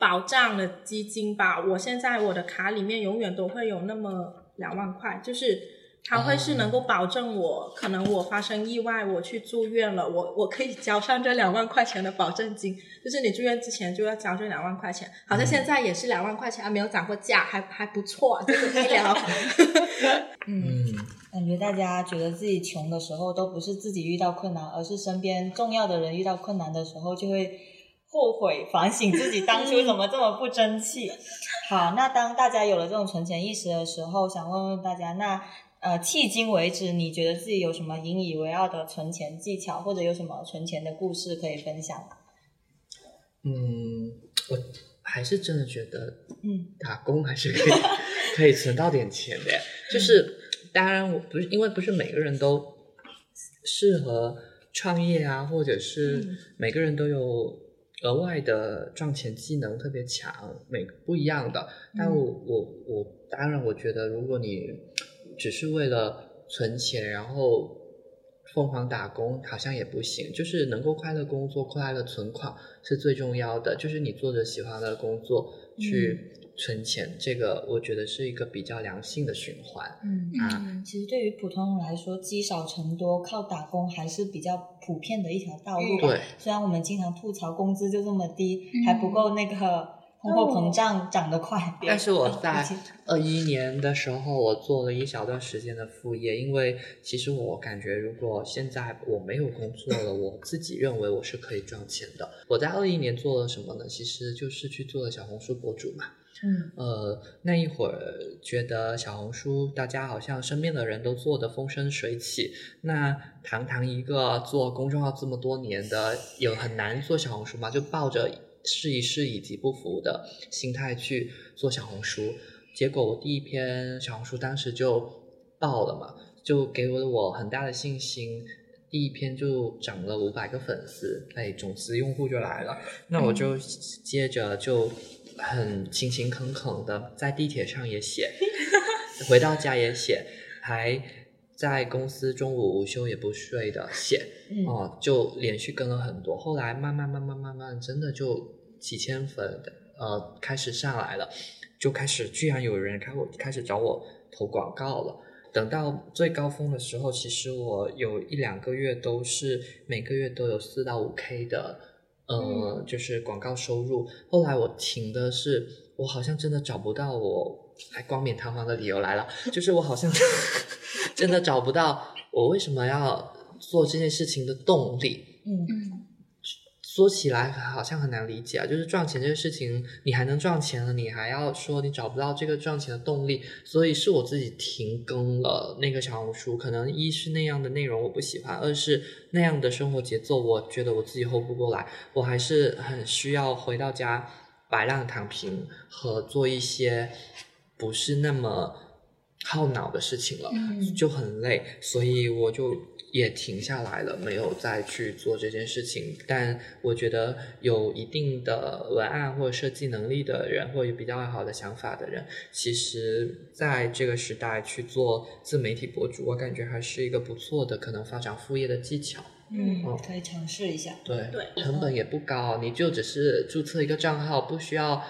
保障的基金吧，我现在我的卡里面永远都会有那么两万块，就是它会是能够保证我，可能我发生意外，我去住院了，我我可以交上这两万块钱的保证金，就是你住院之前就要交这两万块钱，好像现在也是两万块钱，还没有涨过价，还还不错，这个医疗。嗯，嗯，感觉大家觉得自己穷的时候，都不是自己遇到困难，而是身边重要的人遇到困难的时候，就会后悔反省自己当初怎么这么不争气。好，那当大家有了这种存钱意识的时候，想问问大家，那呃，迄今为止，你觉得自己有什么引以为傲的存钱技巧，或者有什么存钱的故事可以分享吗？嗯，我还是真的觉得嗯。打工还是可以 可以存到点钱的，就是当然我不是因为不是每个人都适合创业啊，或者是嗯。每个人都有额外的赚钱技能特别强，每不一样的。但我我我当然我觉得，如果你只是为了存钱，然后疯狂打工好像也不行，就是能够快乐工作、快乐存款是最重要的。就是你做着喜欢的工作去存钱，这个我觉得是一个比较良性的循环。嗯啊嗯其实对于普通人来说，积少成多，靠打工还是比较普遍的一条道路吧。对，虽然我们经常吐槽工资就这么低，嗯还不够那个通货膨胀涨得快。但是我在二一年的时候，我做了一小段时间的副业，因为其实我感觉，如果现在我没有工作了，我自己认为我是可以赚钱的。我在二一年做了什么呢？其实就是去做了小红书博主嘛。嗯呃，那一会儿觉得小红书大家好像身边的人都做得风生水起，那堂堂一个做公众号这么多年的，有很难做小红书吗？就抱着试一试以及不服的心态去做小红书，结果我第一篇小红书当时就爆了嘛，就给了我很大的信心。第一篇就涨了五百个粉丝，哎，种子用户就来了。那我就接着就很勤勤恳恳的在地铁上也写，回到家也写，还在公司中午午休也不睡的写，嗯哦，就连续跟了很多。后来慢慢慢慢慢慢，真的就几千粉的呃开始上来了，就开始居然有人开我开始找我投广告了。等到最高峰的时候，其实我有一两个月都是每个月都有四到五 K 的，呃，就是广告收入。后来我停的是，我好像真的找不到我，还冠冕堂皇的理由来了，就是我好像 真的找不到我为什么要做这件事情的动力。嗯嗯说起来好像很难理解啊，就是赚钱这个事情，你还能赚钱了，你还要说你找不到这个赚钱的动力，所以是我自己停更了那个小红书。可能一是那样的内容我不喜欢，二是那样的生活节奏，我觉得我自己 hold 不过来，我还是很需要回到家摆烂躺平和做一些不是那么耗脑的事情了。嗯就很累，所以我就也停下来了，没有再去做这件事情。但我觉得有一定的文案或者设计能力的人，或者有比较好的想法的人，其实在这个时代去做自媒体博主，我感觉还是一个不错的可能发展副业的技巧。嗯哦，可以尝试一下。对对成本也不高，你就只是注册一个账号，不需要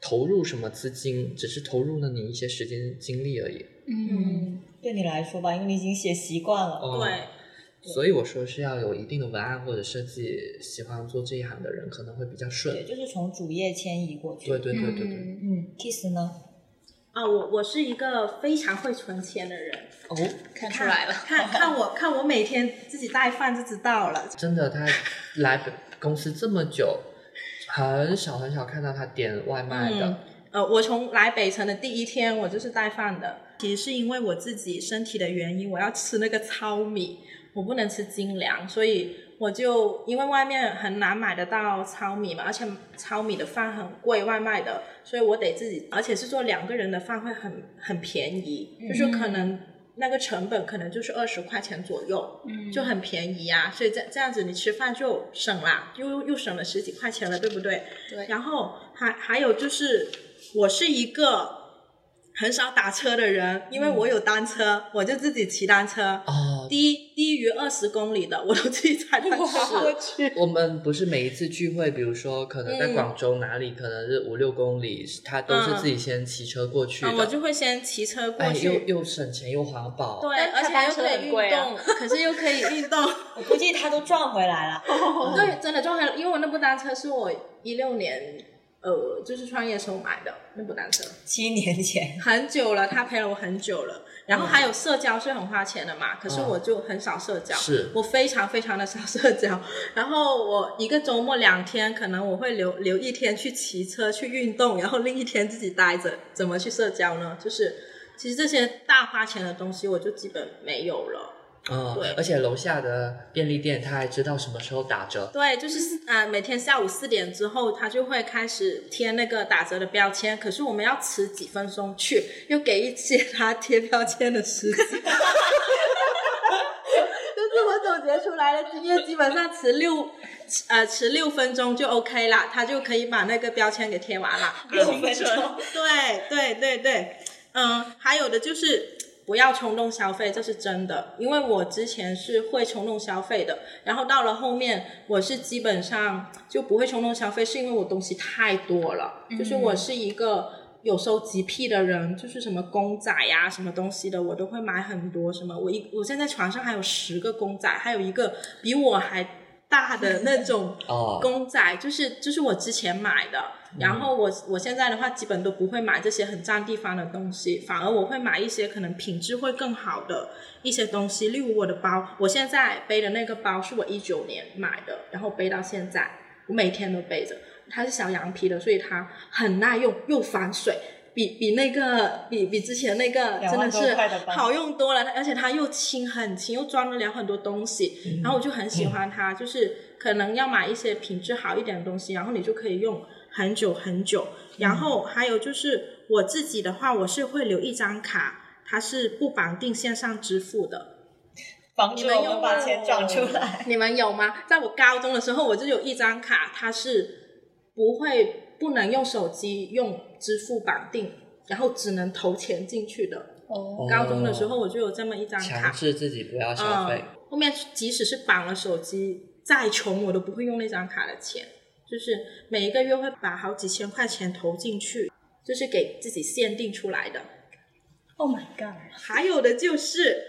投入什么资金，只是投入了你一些时间精力而已。嗯嗯，对你来说吧，因为你已经写习惯了。哦对，所以我说是要有一定的文案或者设计，喜欢做这一行的人可能会比较顺对，。就是从主页迁移过去。对对对对对，嗯嗯，Kiss 呢？啊，我我是一个非常会存钱的人，哦，看出来了，看看我看我每天自己带饭就知道了。真的，他来公司这么久，很少很少看到他点外卖的。嗯呃，我从来北城的第一天，我就是带饭的。其实是因为我自己身体的原因，我要吃那个糙米，我不能吃精粮，所以我就因为外面很难买得到糙米嘛，而且糙米的饭很贵，外卖的，所以我得自己，而且是做两个人的饭会很很便宜，就是可能那个成本可能就是二十块钱左右，嗯就很便宜啊，所以这这样子你吃饭就省啦，又又省了十几块钱了，对不对？对，然后还还有就是，我是一个很少打车的人，因为我有单车，我就自己骑单车。哦，低低于二十公里的，我都自己踩单车过 去。我们不是每一次聚会，比如说可能在嗯广州哪里，可能是五六公里，他都是自己先骑车过去我就会先骑车过哎，去。又又省钱又环保。对，而且又可以运动，可是又可以运动。我估计他都赚回来了。对，真的撞回来，因为我那部单车是我一六年呃，就是创业时候买的那部单车，七年前，很久了，它陪了我很久了。然后还有社交是很花钱的嘛，可是我就很少社交，是我非常非常的少社交。然后我一个周末两天，可能我会留留一天去骑车去运动，然后另一天自己待着，怎么去社交呢？就是其实这些大花钱的东西，我就基本没有了。嗯，对而且楼下的便利店他还知道什么时候打折。对，就是呃，每天下午四点之后，他就会开始贴那个打折的标签。可是我们要迟几分钟去，又给一些他贴标签的时间。就是我总结出来的经验，基本上迟六呃迟六分钟就 OK 了，他就可以把那个标签给贴完了。六分钟，对对对对，嗯，还有的就是不要冲动消费，这是真的。因为我之前是会冲动消费的，然后到了后面，我是基本上就不会冲动消费，是因为我东西太多了，就是我是一个。有收集癖的人，就是什么公仔呀、什么东西的，我都会买很多。什么，我一我现在床上还有十个公仔，还有一个比我还大的那种 哦公仔，就是就是我之前买的。然后我我现在的话，基本都不会买这些很占地方的东西，反而我会买一些可能品质会更好的一些东西，例如我的包，我现在背的那个包是我一九年买的，然后背到现在，我每天都背着。它是小羊皮的，所以它很耐用，又防水，比比那个比比之前那个真的是好用多了，而且它又轻很轻，又装得了很多东西，然后我就很喜欢它，就是可能要买一些品质好一点的东西，然后你就可以用很久很久。然后还有就是我自己的话，我是会留一张卡，它是不绑定线上支付的。防止你们有我们把吗钱转出来。你们有吗？在我高中的时候，我就有一张卡，它是不会不能用手机用支付绑定，然后只能投钱进去的。哦，高中的时候我就有这么一张卡强，制自己不要消费。嗯，后面即使是绑了手机，再穷我都不会用那张卡的钱，就是每一个月会把好几千块钱投进去，就是给自己限定出来的。Oh my god！还有的就是，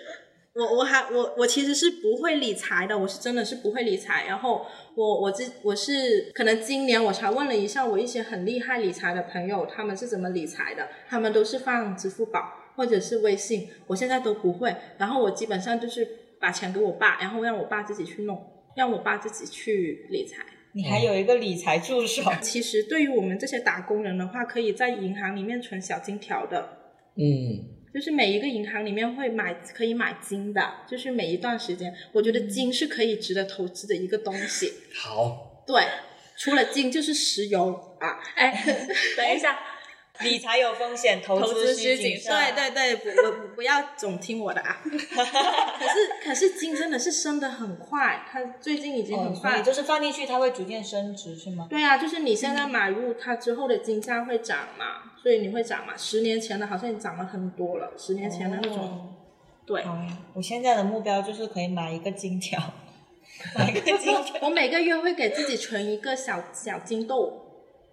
我我还我我其实是不会理财的，我是真的是不会理财。然后我我这我是可能今年我才问了一下我一些很厉害理财的朋友，他们是怎么理财的，他们都是放支付宝或者是微信，我现在都不会。然后我基本上就是把钱给我爸，然后让我爸自己去弄，让我爸自己去理财。你还有一个理财助手，其实对于我们这些打工人的话，可以在银行里面存小金条的。嗯，就是每一个银行里面会买可以买金的，就是每一段时间，我觉得金是可以值得投资的一个东西。好，对，除了金就是石油啊，哎，等一下，理财有风险，投投资需需谨慎对对对，不不不要总听我的啊。可是可是金真的是升的很快，它最近已经很快。以就是放进去，它会逐渐升值，是吗？对啊，就是你现在买入它之后的金价会涨嘛，所以你会涨嘛。十年前的好像涨了很多了，十年前的那种，哦对。我现在的目标就是可以买一个金条，买一个金条。我每个月会给自己存一个小小金豆，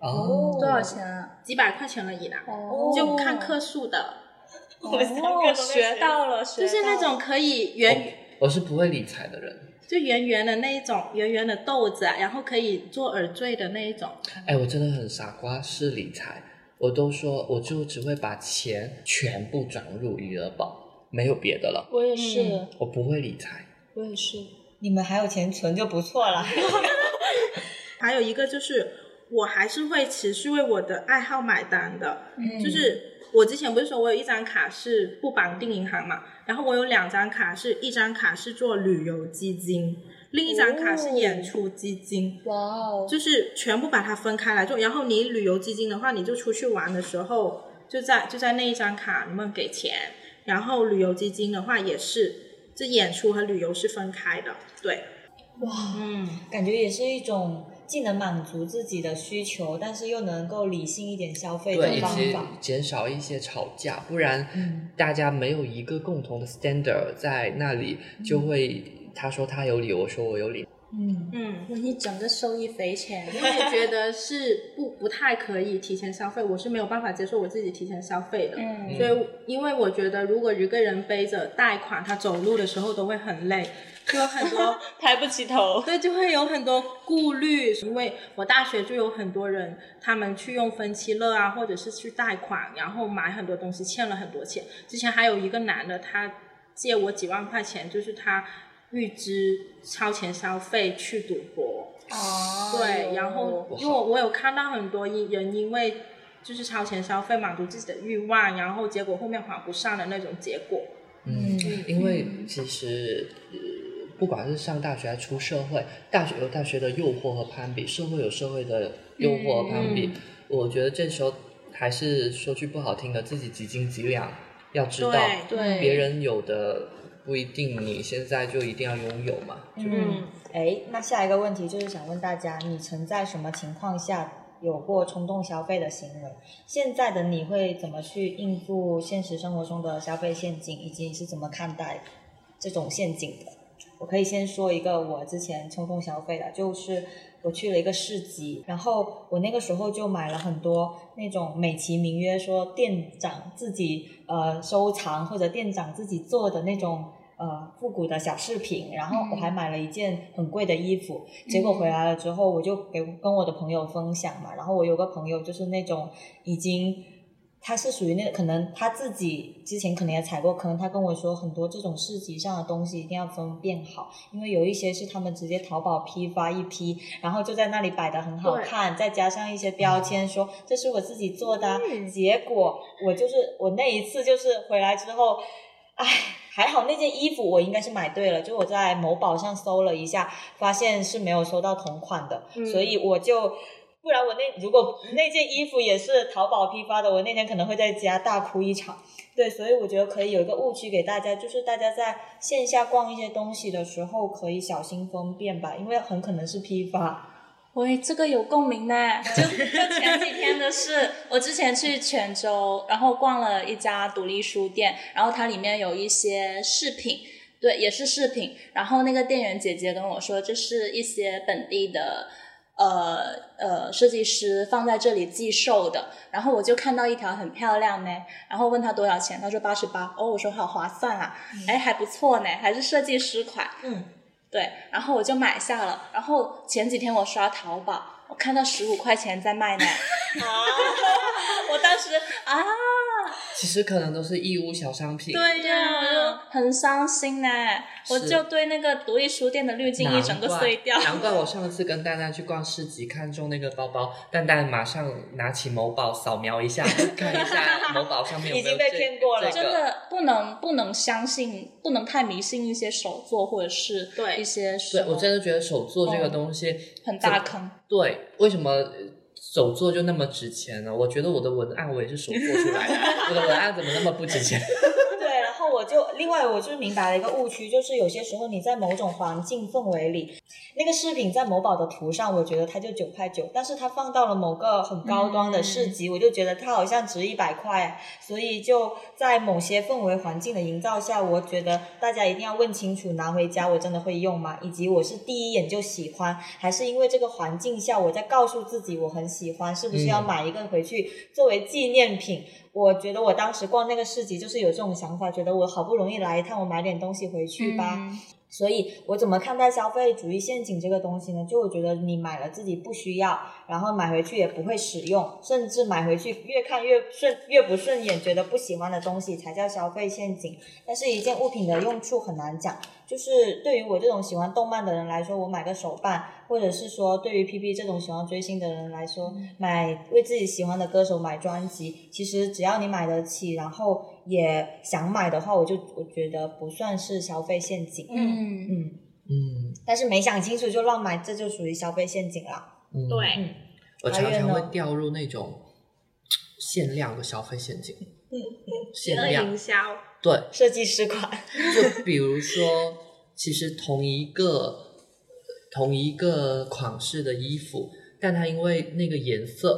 哦，多少钱啊？几百块钱而已啦，哦就看克数的，我学到了，就是那种可以圆我是不会理财的人。就圆圆的那一种圆圆的豆子，然后可以做耳坠的那一种。哎，我真的很傻瓜，是理财。我都说，我就只会把钱全部转入余额宝，没有别的了。我也是，嗯我不会理财。我也是。你们还有钱存就不错了。还有一个就是，我还是会持续为我的爱好买单的，就是。我之前不是说我有一张卡是不绑定银行嘛，然后我有两张卡是一张卡是做旅游基金，另一张卡是演出基金。哇哦，就是全部把它分开来做。然后你旅游基金的话，你就出去玩的时候，就在就在那一张卡里面给钱。然后旅游基金的话也是，这演出和旅游是分开的。对，哇，嗯，感觉也是一种既能满足自己的需求，但是又能够理性一点消费，的方法。减少一些吵架，不然嗯大家没有一个共同的 standard 在那里，就会他说他有理，我说我有理。嗯嗯，你整个受益匪浅。我也觉得是不不太可以提前消费，我是没有办法接受我自己提前消费的。嗯所以，因为我觉得，如果一个人背着贷款，他走路的时候都会很累，就有很多 抬不起头。对，就会有很多顾虑。因为我大学就有很多人，他们去用分期乐啊，或者是去贷款，然后买很多东西，欠了很多钱。之前还有一个男的，他借我几万块钱，就是他预支超前消费去赌博。哦对，然后因为我我有看到很多因人因为就是超前消费满足自己的欲望，然后结果后面还不上的那种结果。嗯，因为其实、呃、不管是上大学还是出社会，大学有大学的诱惑和攀比，社会有社会的诱惑和攀比。我觉得这时候还是说句不好听的，自己几斤几两，要知道对对别人有的不一定你现在就一定要拥有嘛。嗯，哎，那下一个问题就是想问大家，你曾在什么情况下有过冲动消费的行为？现在的你会怎么去应付现实生活中的消费陷阱，以及你是怎么看待这种陷阱的？我可以先说一个我之前冲动消费的，就是我去了一个市集，然后我那个时候就买了很多那种美其名曰说店长自己呃收藏或者店长自己做的那种呃复古的小饰品，然后我还买了一件很贵的衣服，结果回来了之后我就给跟我的朋友分享嘛，然后我有个朋友就是那种已经。他是属于那个，可能他自己之前可能也踩过坑，他跟我说很多这种市集上的东西一定要分辨好，因为有一些是他们直接淘宝批发一批，然后就在那里摆的很好看，再加上一些标签说这是我自己做的啊，结果我就是我那一次就是回来之后，唉，还好那件衣服我应该是买对了，就我在某宝上搜了一下，发现是没有搜到同款的，所以我就。不然我那如果那件衣服也是淘宝批发的，我那天可能会在家大哭一场。对，所以我觉得可以有一个误区给大家，就是大家在线下逛一些东西的时候，可以小心分辨吧，因为很可能是批发。喂，这个有共鸣呢。就就前几天的事，我之前去泉州，然后逛了一家独立书店，然后它里面有一些饰品，对，也是饰品。然后那个店员姐姐跟我说，这是一些本地的。呃呃，设计师放在这里寄售的，然后我就看到一条很漂亮呢，然后问他多少钱，他说八十八，哦，我说好划算啊，哎，还不错呢，还是设计师款，嗯，对，然后我就买下了。然后前几天我刷淘宝，我看到十五块钱在卖呢，啊，我当时啊，其实可能都是义乌小商品。对呀啊，我就很伤心呢，我就对那个独立书店的滤镜一整个碎掉。难怪我上次跟蛋蛋去逛市集，看中那个包包，蛋蛋马上拿起某宝扫描一下，看一下某宝上面有没有 已经被这骗过了这个真的不能不能相信，不能太迷信一些手作或者是对一些什对，我真的觉得手作这个东西、很大坑。对，为什么呃手作就那么值钱呢？我觉得我的文案我也是手做出来的，我的文案怎么那么不值钱？就另外我就明白了一个误区，就是有些时候你在某种环境氛围里，那个饰品在某宝的图上，我觉得它就九块九，但是它放到了某个很高端的市集，我就觉得它好像值一百块，所以就在某些氛围环境的营造下，我觉得大家一定要问清楚，拿回家我真的会用吗？以及我是第一眼就喜欢，还是因为这个环境下我在告诉自己我很喜欢，是不是要嗯买一个回去作为纪念品？我觉得我当时逛那个市集就是有这种想法，觉得我好不容易来一趟，我买点东西回去吧。所以我怎么看待消费主义陷阱这个东西呢？就我觉得你买了自己不需要，然后买回去也不会使用，甚至买回去越看越顺越不顺眼，觉得不喜欢的东西才叫消费陷阱。但是，一件物品的用处很难讲。就是对于我这种喜欢动漫的人来说，我买个手办，或者是说对于 P P 这种喜欢追星的人来说，买为自己喜欢的歌手买专辑，其实只要你买得起，然后也想买的话，我就我觉得不算是消费陷阱。嗯，嗯，嗯。但是没想清楚就乱买，这就属于消费陷阱了。嗯，对，我常常会掉入那种限量的消费陷阱。限量。营销，对，设计师款，就比如说，其实同一个同一个款式的衣服，但它因为那个颜色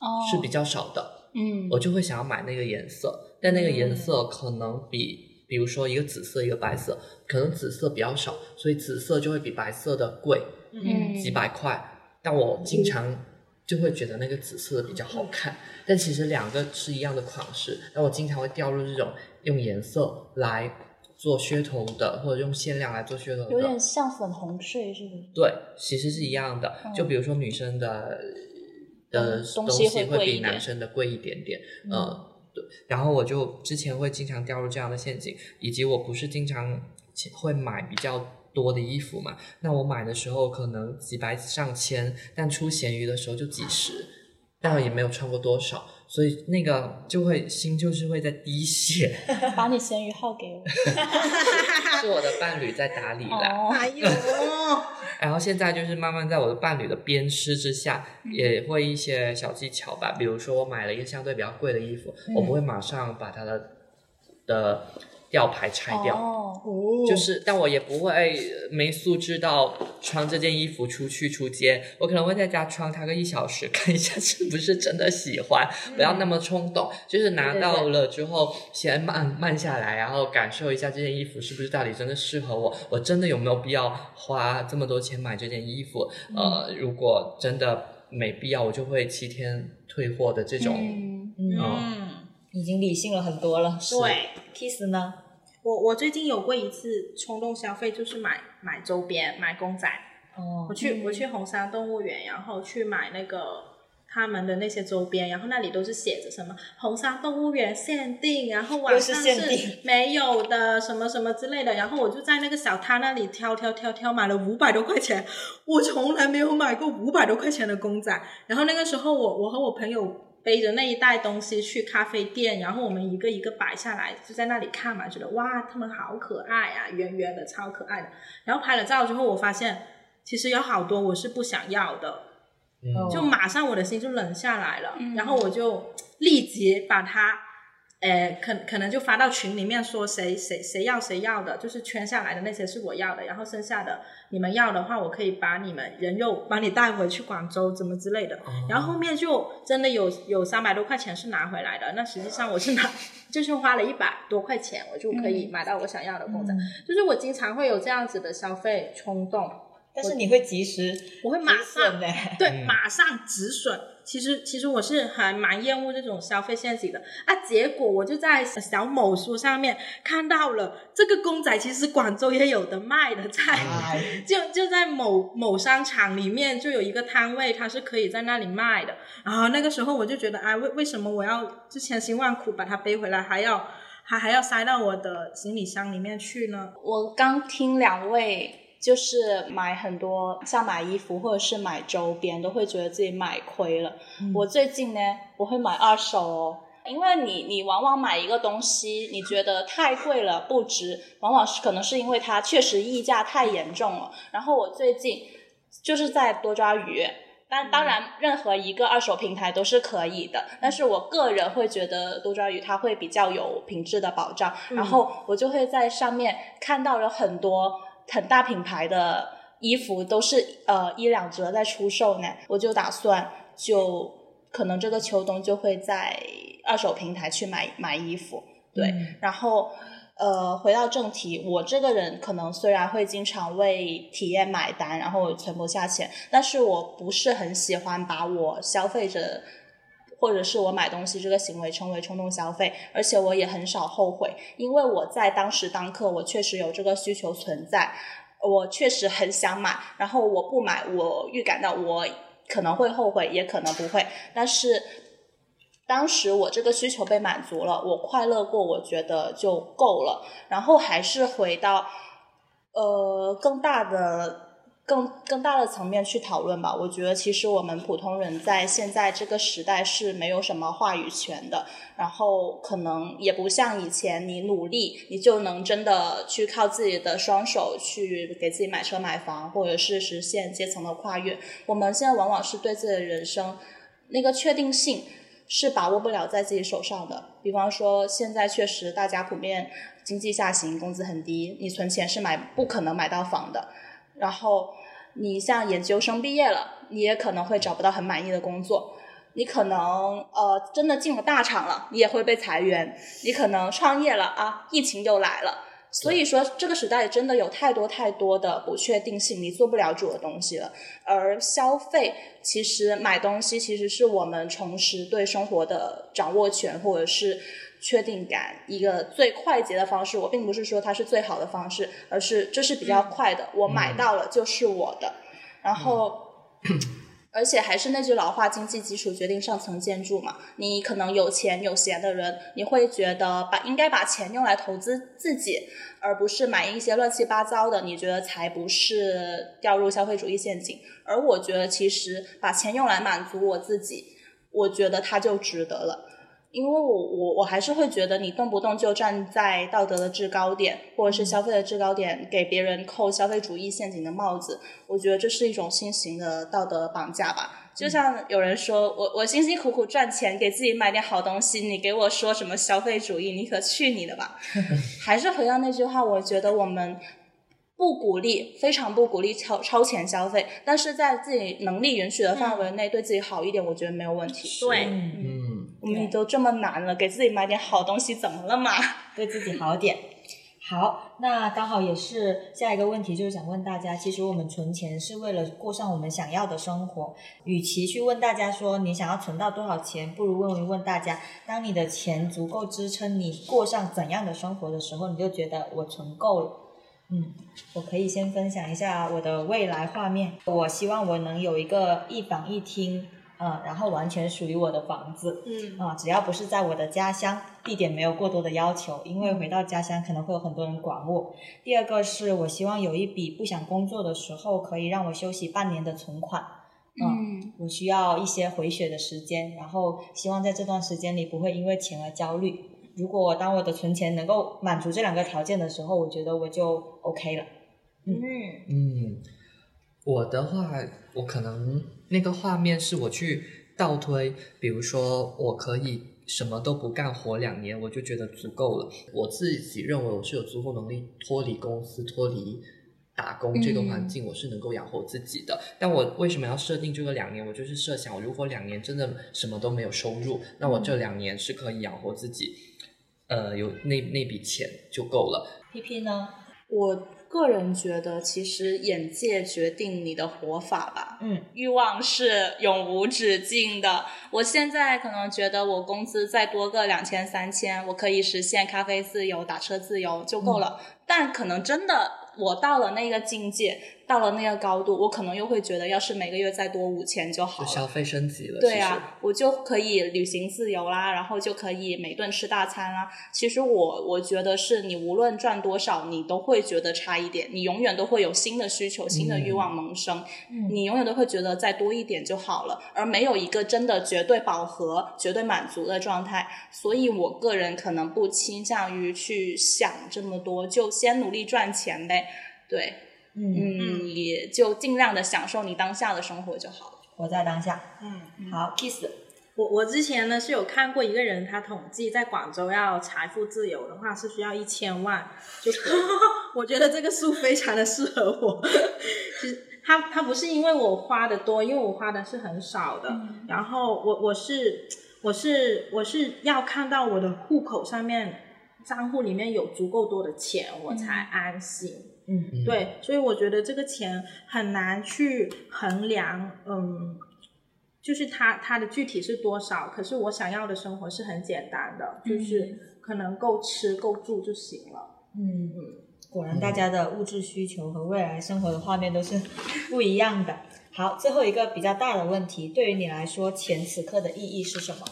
哦，是比较少的，嗯，我就会想要买那个颜色，但那个颜色可能比，比如说一个紫色一个白色，可能紫色比较少，所以紫色就会比白色的贵嗯几百块，但我经常就会觉得那个紫色的比较好看，但其实两个是一样的款式，但我经常会掉入这种用颜色来做噱头的，或者用限量来做噱头的，有点像粉红税，是不是？对，其实是一样的。嗯就比如说女生的的嗯东东西西会比男生的贵一点点，嗯嗯，然后我就之前会经常掉入这样的陷阱，以及我不是经常会买比较多的衣服嘛，那我买的时候可能几百上千，但出闲鱼的时候就几十，但也没有穿过多少。所以那个就会心就是会在滴血，把你咸鱼号给我。是我的伴侣在打理啦。哦，哎呦，然后现在就是慢慢在我的伴侣的鞭尸之下，嗯也会一些小技巧吧。比如说我买了一个相对比较贵的衣服，嗯我不会马上把它的的吊牌拆掉，哦，就是但我也不会呃没素质到穿这件衣服出去出街，我可能会在家穿它个一小时，看一下是不是真的喜欢，不要那么冲动，就是拿到了之后先慢慢下来，然后感受一下这件衣服是不是到底真的适合我，我真的有没有必要花这么多钱买这件衣服？呃，如果真的没必要，我就会七天退货的这种。嗯，嗯，嗯，已经理性了很多了。对。Kiss 呢？我我最近有过一次冲动消费，就是买买周边、买公仔。哦我去我去红山动物园，然后去买那个他们的那些周边，然后那里都是写着什么红山动物园限定，然后晚上是没有的什么什么之类的，然后我就在那个小摊那里挑挑挑挑，买了五百多块钱，我从来没有买过五百多块钱的公仔。然后那个时候我我和我朋友。背着那一袋东西去咖啡店，然后我们一个一个摆下来，就在那里看嘛，觉得哇，他们好可爱啊，圆圆的，超可爱的。然后拍了照之后，我发现其实有好多我是不想要的，嗯就马上我的心就冷下来了，嗯然后我就立即把它，呃，可可能就发到群里面说谁谁谁要谁要的，就是圈下来的那些是我要的，然后剩下的你们要的话，我可以把你们人肉帮你带回去广州怎么之类的。然后后面就真的有有三百多块钱是拿回来的，那实际上我是拿就是花了一百多块钱，我就可以买到我想要的公仔。就是我经常会有这样子的消费冲动，但是你会及时我会马上的。对，嗯马上止损。其实，其实我是还蛮厌恶这种消费陷阱的啊。结果我就在小某书上面看到了这个公仔，其实广州也有的卖的，在哎，就就在某某商场里面就有一个摊位，它是可以在那里卖的。然后那个时候我就觉得，哎，为为什么我要就千辛万苦把它背回来，还要还还要塞到我的行李箱里面去呢？我刚听两位。就是买很多，像买衣服或者是买周边，都会觉得自己买亏了。我最近呢，我会买二手哦，因为你你往往买一个东西，你觉得太贵了不值，往往是可能是因为它确实溢价太严重了。然后我最近就是在多抓鱼，但当然任何一个二手平台都是可以的，但是我个人会觉得多抓鱼它会比较有品质的保障，然后我就会在上面看到了很多很大品牌的衣服都是呃一两折在出售呢，我就打算就可能这个秋冬就会在二手平台去买买衣服，对，然后。呃，回到正题，我这个人可能虽然会经常为体验买单，然后存不下钱，但是我不是很喜欢把我消费者或者是我买东西这个行为称为冲动消费，而且我也很少后悔，因为我在当时当刻我确实有这个需求存在，我确实很想买，然后我不买，我预感到我可能会后悔，也可能不会，但是。当时我这个需求被满足了，我快乐过，我觉得就够了。然后还是回到呃更大的、更更大的层面去讨论吧。我觉得其实我们普通人在现在这个时代是没有什么话语权的，然后可能也不像以前你努力你就能真的去靠自己的双手去给自己买车买房，或者是实现阶层的跨越。我们现在往往是对自己的人生那个确定性。是把握不了在自己手上的。比方说，现在确实大家普遍经济下行，工资很低，你存钱是买不可能买到房的。然后你像研究生毕业了，你也可能会找不到很满意的工作。你可能呃真的进了大厂了，你也会被裁员。你可能创业了啊，疫情又来了。所以说，这个时代真的有太多太多的不确定性，你做不了主的东西了。而消费，其实买东西其实是我们重拾对生活的掌握权，或者是确定感一个最快捷的方式。我并不是说它是最好的方式，而是这是比较快的，我买到了就是我的。然后。而且还是那句老话，经济基础决定上层建筑嘛。你可能有钱有闲的人，你会觉得把应该把钱用来投资自己，而不是买一些乱七八糟的。你觉得才不是掉入消费主义陷阱。而我觉得，其实把钱用来满足我自己，我觉得它就值得了。因为我我我还是会觉得，你动不动就站在道德的制高点，或者是消费的制高点，给别人扣消费主义陷阱的帽子，我觉得这是一种新型的道德绑架吧。就像有人说我我辛辛苦苦赚钱，给自己买点好东西，你给我说什么消费主义，你可去你的吧！还是回到那句话，我觉得我们不鼓励，非常不鼓励超超前消费，但是在自己能力允许的范围内，对自己好一点，我觉得没有问题。对，嗯。我们都这么难了，给自己买点好东西，怎么了嘛？对自己好点。好，那刚好也是下一个问题，就是想问大家，其实我们存钱是为了过上我们想要的生活。与其去问大家说你想要存到多少钱，不如问一问大家，当你的钱足够支撑你过上怎样的生活的时候，你就觉得我存够了。嗯，我可以先分享一下我的未来画面。我希望我能有一个一房一厅。嗯，然后完全属于我的房子，嗯，啊，只要不是在我的家乡，地点没有过多的要求，因为回到家乡可能会有很多人管我。第二个是我希望有一笔不想工作的时候可以让我休息半年的存款，嗯，我需要一些回血的时间，然后希望在这段时间里不会因为钱而焦虑。如果当我的存钱能够满足这两个条件的时候，我觉得我就 OK 了。嗯嗯，我的话，我可能。那个画面是我去倒推，比如说我可以什么都不干活两年，我就觉得足够了。我自己认为我是有足够能力脱离公司、脱离打工这个环境，我是能够养活自己的。但我为什么要设定这个两年？我就是设想，如果两年真的什么都没有收入，那我这两年是可以养活自己，呃，有那那笔钱就够了。P P 呢？我。个人觉得，其实眼界决定你的活法吧。嗯，欲望是永无止境的。我现在可能觉得，我工资再多个两千三千，我可以实现咖啡自由、打车自由就够了。但可能真的，我到了那个境界。到了那个高度，我可能又会觉得，要是每个月再多五千就好了。消费升级了。对啊，我就可以旅行自由啦，然后就可以每顿吃大餐啦。其实我我觉得是你无论赚多少，你都会觉得差一点，你永远都会有新的需求、新的欲望萌生。嗯。你永远都会觉得再多一点就好了，而没有一个真的绝对饱和、绝对满足的状态。所以我个人可能不倾向于去想这么多，就先努力赚钱呗。对。嗯，你就尽量的享受你当下的生活就好了，活在当下。嗯，好，kiss。我我之前呢是有看过一个人，他统计在广州要财富自由的话是需要一千万，就 我觉得这个数非常的适合我。其实他他不是因为我花的多，因为我花的是很少的。然后我我是我是我是要看到我的户口上面账户里面有足够多的钱，我才安心。嗯，对，所以我觉得这个钱很难去衡量，嗯，就是它它的具体是多少。可是我想要的生活是很简单的，就是可能够吃够住就行了。嗯嗯，果然大家的物质需求和未来生活的画面都是 不一样的。好，最后一个比较大的问题，对于你来说，钱此刻的意义是什么？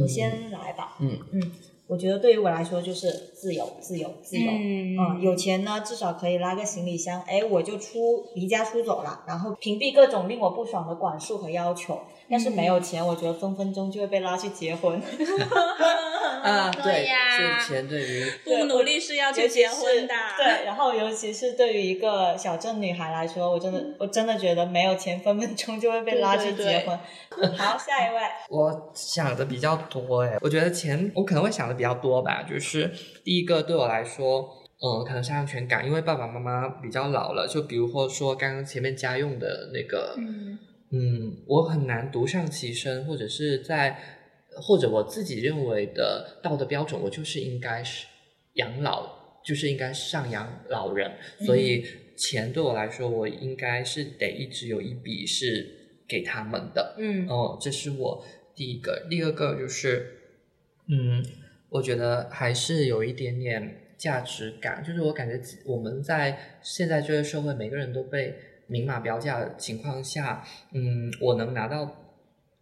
我先来吧。嗯嗯。我觉得对于我来说就是自由，自由，自由。嗯，有钱呢，至少可以拉个行李箱，哎，我就出离家出走了，然后屏蔽各种令我不爽的管束和要求。要是没有钱，我觉得分分钟就会被拉去结婚。啊，对呀，是钱对于不努力是要去结婚的。对，然后尤其是对于一个小镇女孩来说，我真的我真的觉得没有钱，分分钟就会被拉去结婚。好，下一位。我想的比较多哎，我觉得钱我可能会想的比较多吧。就是第一个对我来说，嗯，可能是安全感，因为爸爸妈妈比较老了，就比如或说刚刚前面家用的那个，嗯嗯，我很难独善其身，或者是在或者我自己认为的道德标准，我就是应该是养老，就是应该赡养老人，所以钱对我来说，我应该是得一直有一笔是给他们的。嗯哦，这是我第一个。第二个就是，嗯，我觉得还是有一点点价值感，就是我感觉我们在现在这个社会，每个人都被明码标价的情况下，嗯，我能拿到。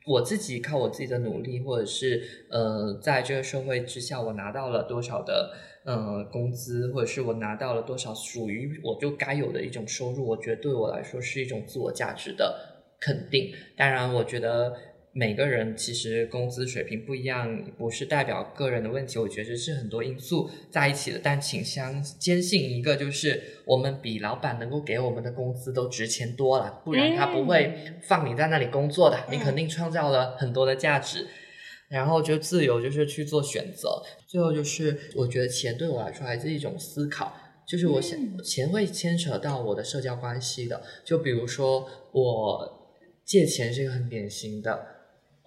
我自己靠我自己的努力，或者是呃，在这个社会之下，我拿到了多少的呃工资，或者是我拿到了多少属于我就该有的一种收入，我觉得对我来说是一种自我价值的肯定。当然，我觉得每个人其实工资水平不一样，不是代表个人的问题。我觉得是很多因素在一起的。但请相坚信一个，就是我们比老板能够给我们的工资都值钱多了，不然他不会放你在那里工作的。你肯定创造了很多的价值。然后就自由，就是去做选择。最后就是，我觉得钱对我来说还是一种思考。就是我想，钱会牵扯到我的社交关系的。就比如说，我借钱是一个很典型的，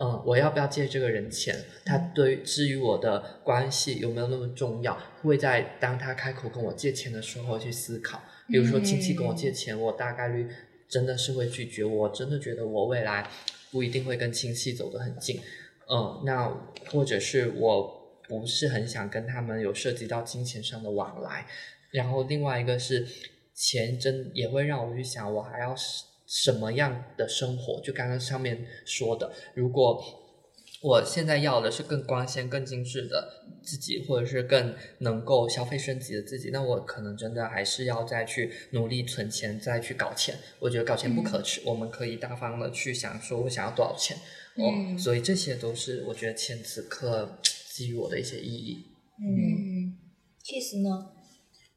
嗯，我要不要借这个人钱？他对于至于我的关系有没有那么重要？会在当他开口跟我借钱的时候去思考。比如说亲戚跟我借钱，我大概率真的是会拒绝。我真的觉得我未来不一定会跟亲戚走得很近。嗯，那或者是我不是很想跟他们有涉及到金钱上的往来，然后另外一个是钱真也会让我去想，我还要什什么样的生活？就刚刚上面说的，如果我现在要的是更光鲜、更精致的自己，或者是更能够消费升级的自己，那我可能真的还是要再去努力存钱，再去搞钱。我觉得搞钱不可耻，我们可以大方的去想，说我想要多少钱。哦，嗯所以这些都是我觉得钱此刻给予我的一些意义。嗯，其实呢？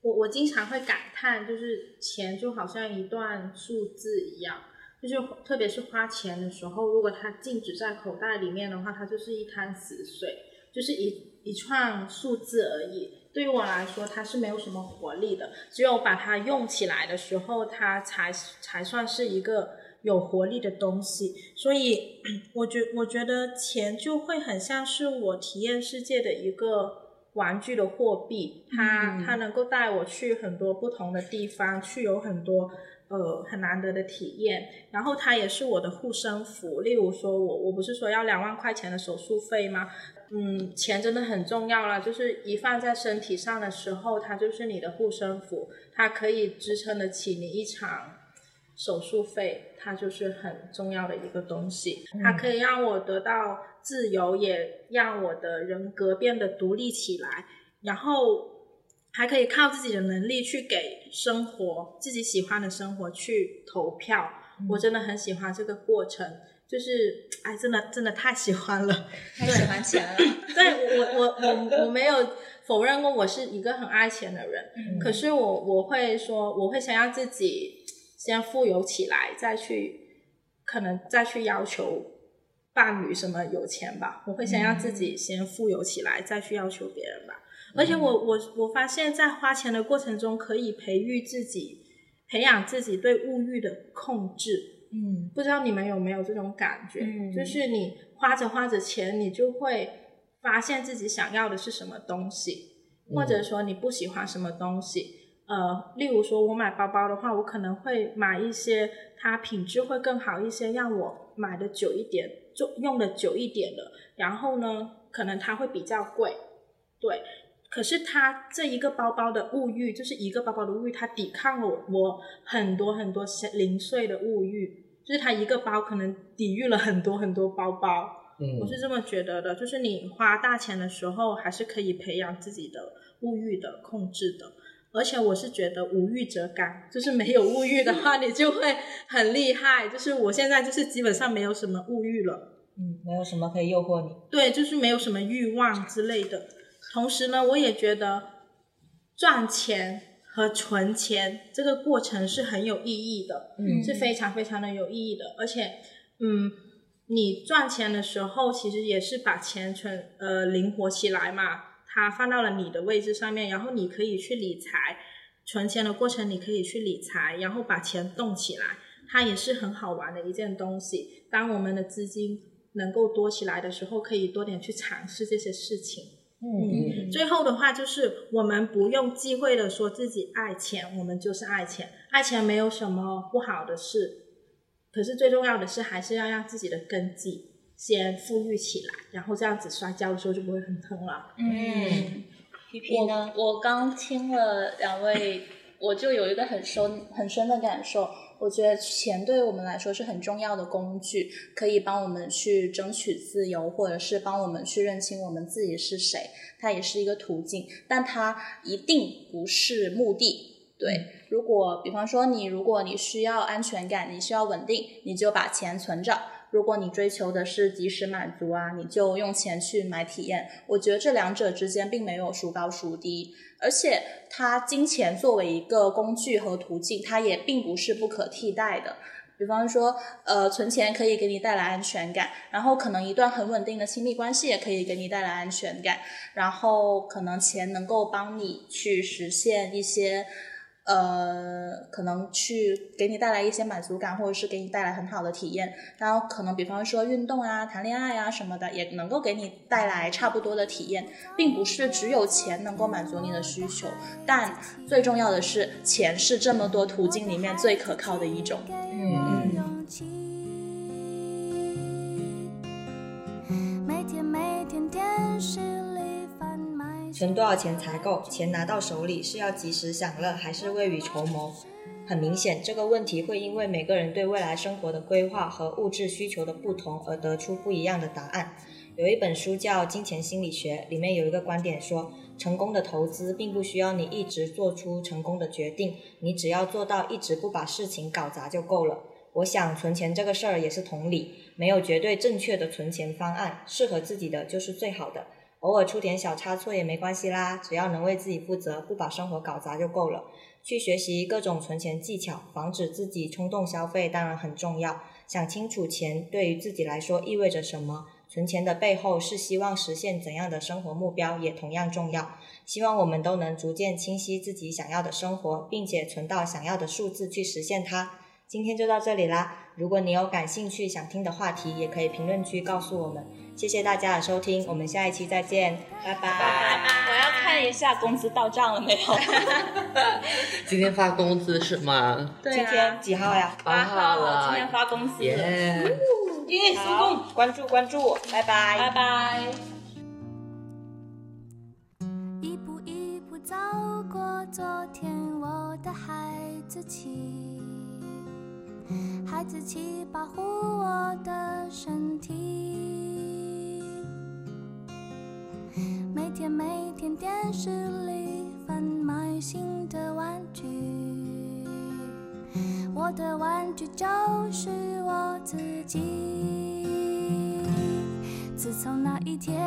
我我经常会感叹，就是钱就好像一段数字一样，就是特别是花钱的时候，如果它静止在口袋里面的话，它就是一滩死水，就是一一串数字而已。对于我来说，它是没有什么活力的，只有把它用起来的时候，它才才算是一个有活力的东西。所以，我觉我觉得钱就会很像是我体验世界的一个玩具的货币，它、嗯它能够带我去很多不同的地方，去有很多呃很难得的体验。然后它也是我的护身符，例如说我我不是说要两万块钱的手术费吗？嗯，钱真的很重要啦，就是一放在身体上的时候，它就是你的护身符，它可以支撑得起你一场手术费，它就是很重要的一个东西。它可以让我得到自由，也让我的人格变得独立起来，然后还可以靠自己的能力去给生活自己喜欢的生活去投票。我真的很喜欢这个过程，就是哎，真的真的太喜欢了。太喜欢钱了。对我我我我没有否认过我是一个很爱钱的人，嗯可是我我会说我会想要自己先富有起来，再去可能再去要求伴侣什么有钱吧。我会先让自己先富有起来，再去要求别人吧。而且我我我发现，在花钱的过程中，可以培育自己，培养自己对物欲的控制。嗯不知道你们有没有这种感觉？嗯就是你花着花着钱，你就会发现自己想要的是什么东西，或者说你不喜欢什么东西。呃，例如说，我买包包的话，我可能会买一些它品质会更好一些，让我买的久一点，就用的久一点的。然后呢，可能它会比较贵，对。可是它这一个包包的物欲，就是一个包包的物欲，它抵抗了我我很多很多小零碎的物欲，就是它一个包可能抵御了很多很多包包。嗯我是这么觉得的，就是你花大钱的时候，还是可以培养自己的物欲的控制的。而且我是觉得无欲则刚，就是没有物欲的话，你就会很厉害。就是我现在就是基本上没有什么物欲了。嗯，没有什么可以诱惑你。对，就是没有什么欲望之类的。同时呢，我也觉得赚钱和存钱这个过程是很有意义的，嗯是非常非常的有意义的。而且，嗯，你赚钱的时候，其实也是把钱存呃灵活起来嘛，它放到了你的位置上面，然后你可以去理财，存钱的过程你可以去理财，然后把钱动起来，它也是很好玩的一件东西。当我们的资金能够多起来的时候，可以多点去尝试这些事情。嗯最后的话就是，我们不用忌讳的说自己爱钱，我们就是爱钱，爱钱没有什么不好的事。可是最重要的是，还是要让自己的根基先富裕起来，然后这样子摔跤的时候就不会很疼了。嗯，皮皮呢？我我刚听了两位，我就有一个很深很深的感受。我觉得钱对于我们来说是很重要的工具，可以帮我们去争取自由，或者是帮我们去认清我们自己是谁。它也是一个途径，但它一定不是目的。对，如果比方说你，如果你需要安全感，你需要稳定，你就把钱存着。如果你追求的是及时满足啊，你就用钱去买体验。我觉得这两者之间并没有孰高孰低，而且它金钱作为一个工具和途径，它也并不是不可替代的。比方说，呃，存钱可以给你带来安全感，然后可能一段很稳定的亲密关系也可以给你带来安全感，然后可能钱能够帮你去实现一些。呃，可能去给你带来一些满足感，或者是给你带来很好的体验。然后可能比方说运动啊、谈恋爱啊什么的，也能够给你带来差不多的体验，并不是只有钱能够满足你的需求。但最重要的是，钱是这么多途径里面最可靠的一种。嗯每天每天电视存多少钱才够？钱拿到手里是要及时享乐，还是未雨绸缪？很明显，这个问题会因为每个人对未来生活的规划和物质需求的不同而得出不一样的答案。有一本书叫《金钱心理学》，里面有一个观点说，成功的投资并不需要你一直做出成功的决定，你只要做到一直不把事情搞砸就够了。我想存钱这个事儿也是同理，没有绝对正确的存钱方案，适合自己的就是最好的。偶尔出点小差错也没关系啦，只要能为自己负责，不把生活搞砸就够了。去学习各种存钱技巧，防止自己冲动消费当然很重要。想清楚钱对于自己来说意味着什么，存钱的背后是希望实现怎样的生活目标，也同样重要。希望我们都能逐渐清晰自己想要的生活，并且存到想要的数字去实现它。今天就到这里啦！如果你有感兴趣想听的话题，也可以评论区告诉我们。谢谢大家的收听，我们下一期再见，拜拜。我要看一下工资到账了没有？今天发工资是吗？对今天啊，几号呀？八号了，今天发工资了，耶！耶，收工！关注关注，拜拜。拜拜。一步一步走过昨天，我的孩子气，孩子气保护我的身体。每天每天电视里贩卖新的玩具，我的玩具就是我自己。自从那一天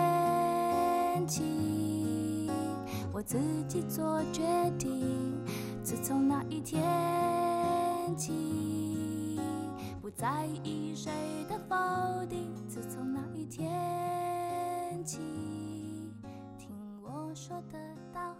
起，我自己做决定。自从那一天起，不在意谁的否定。自从那一天起，说得到。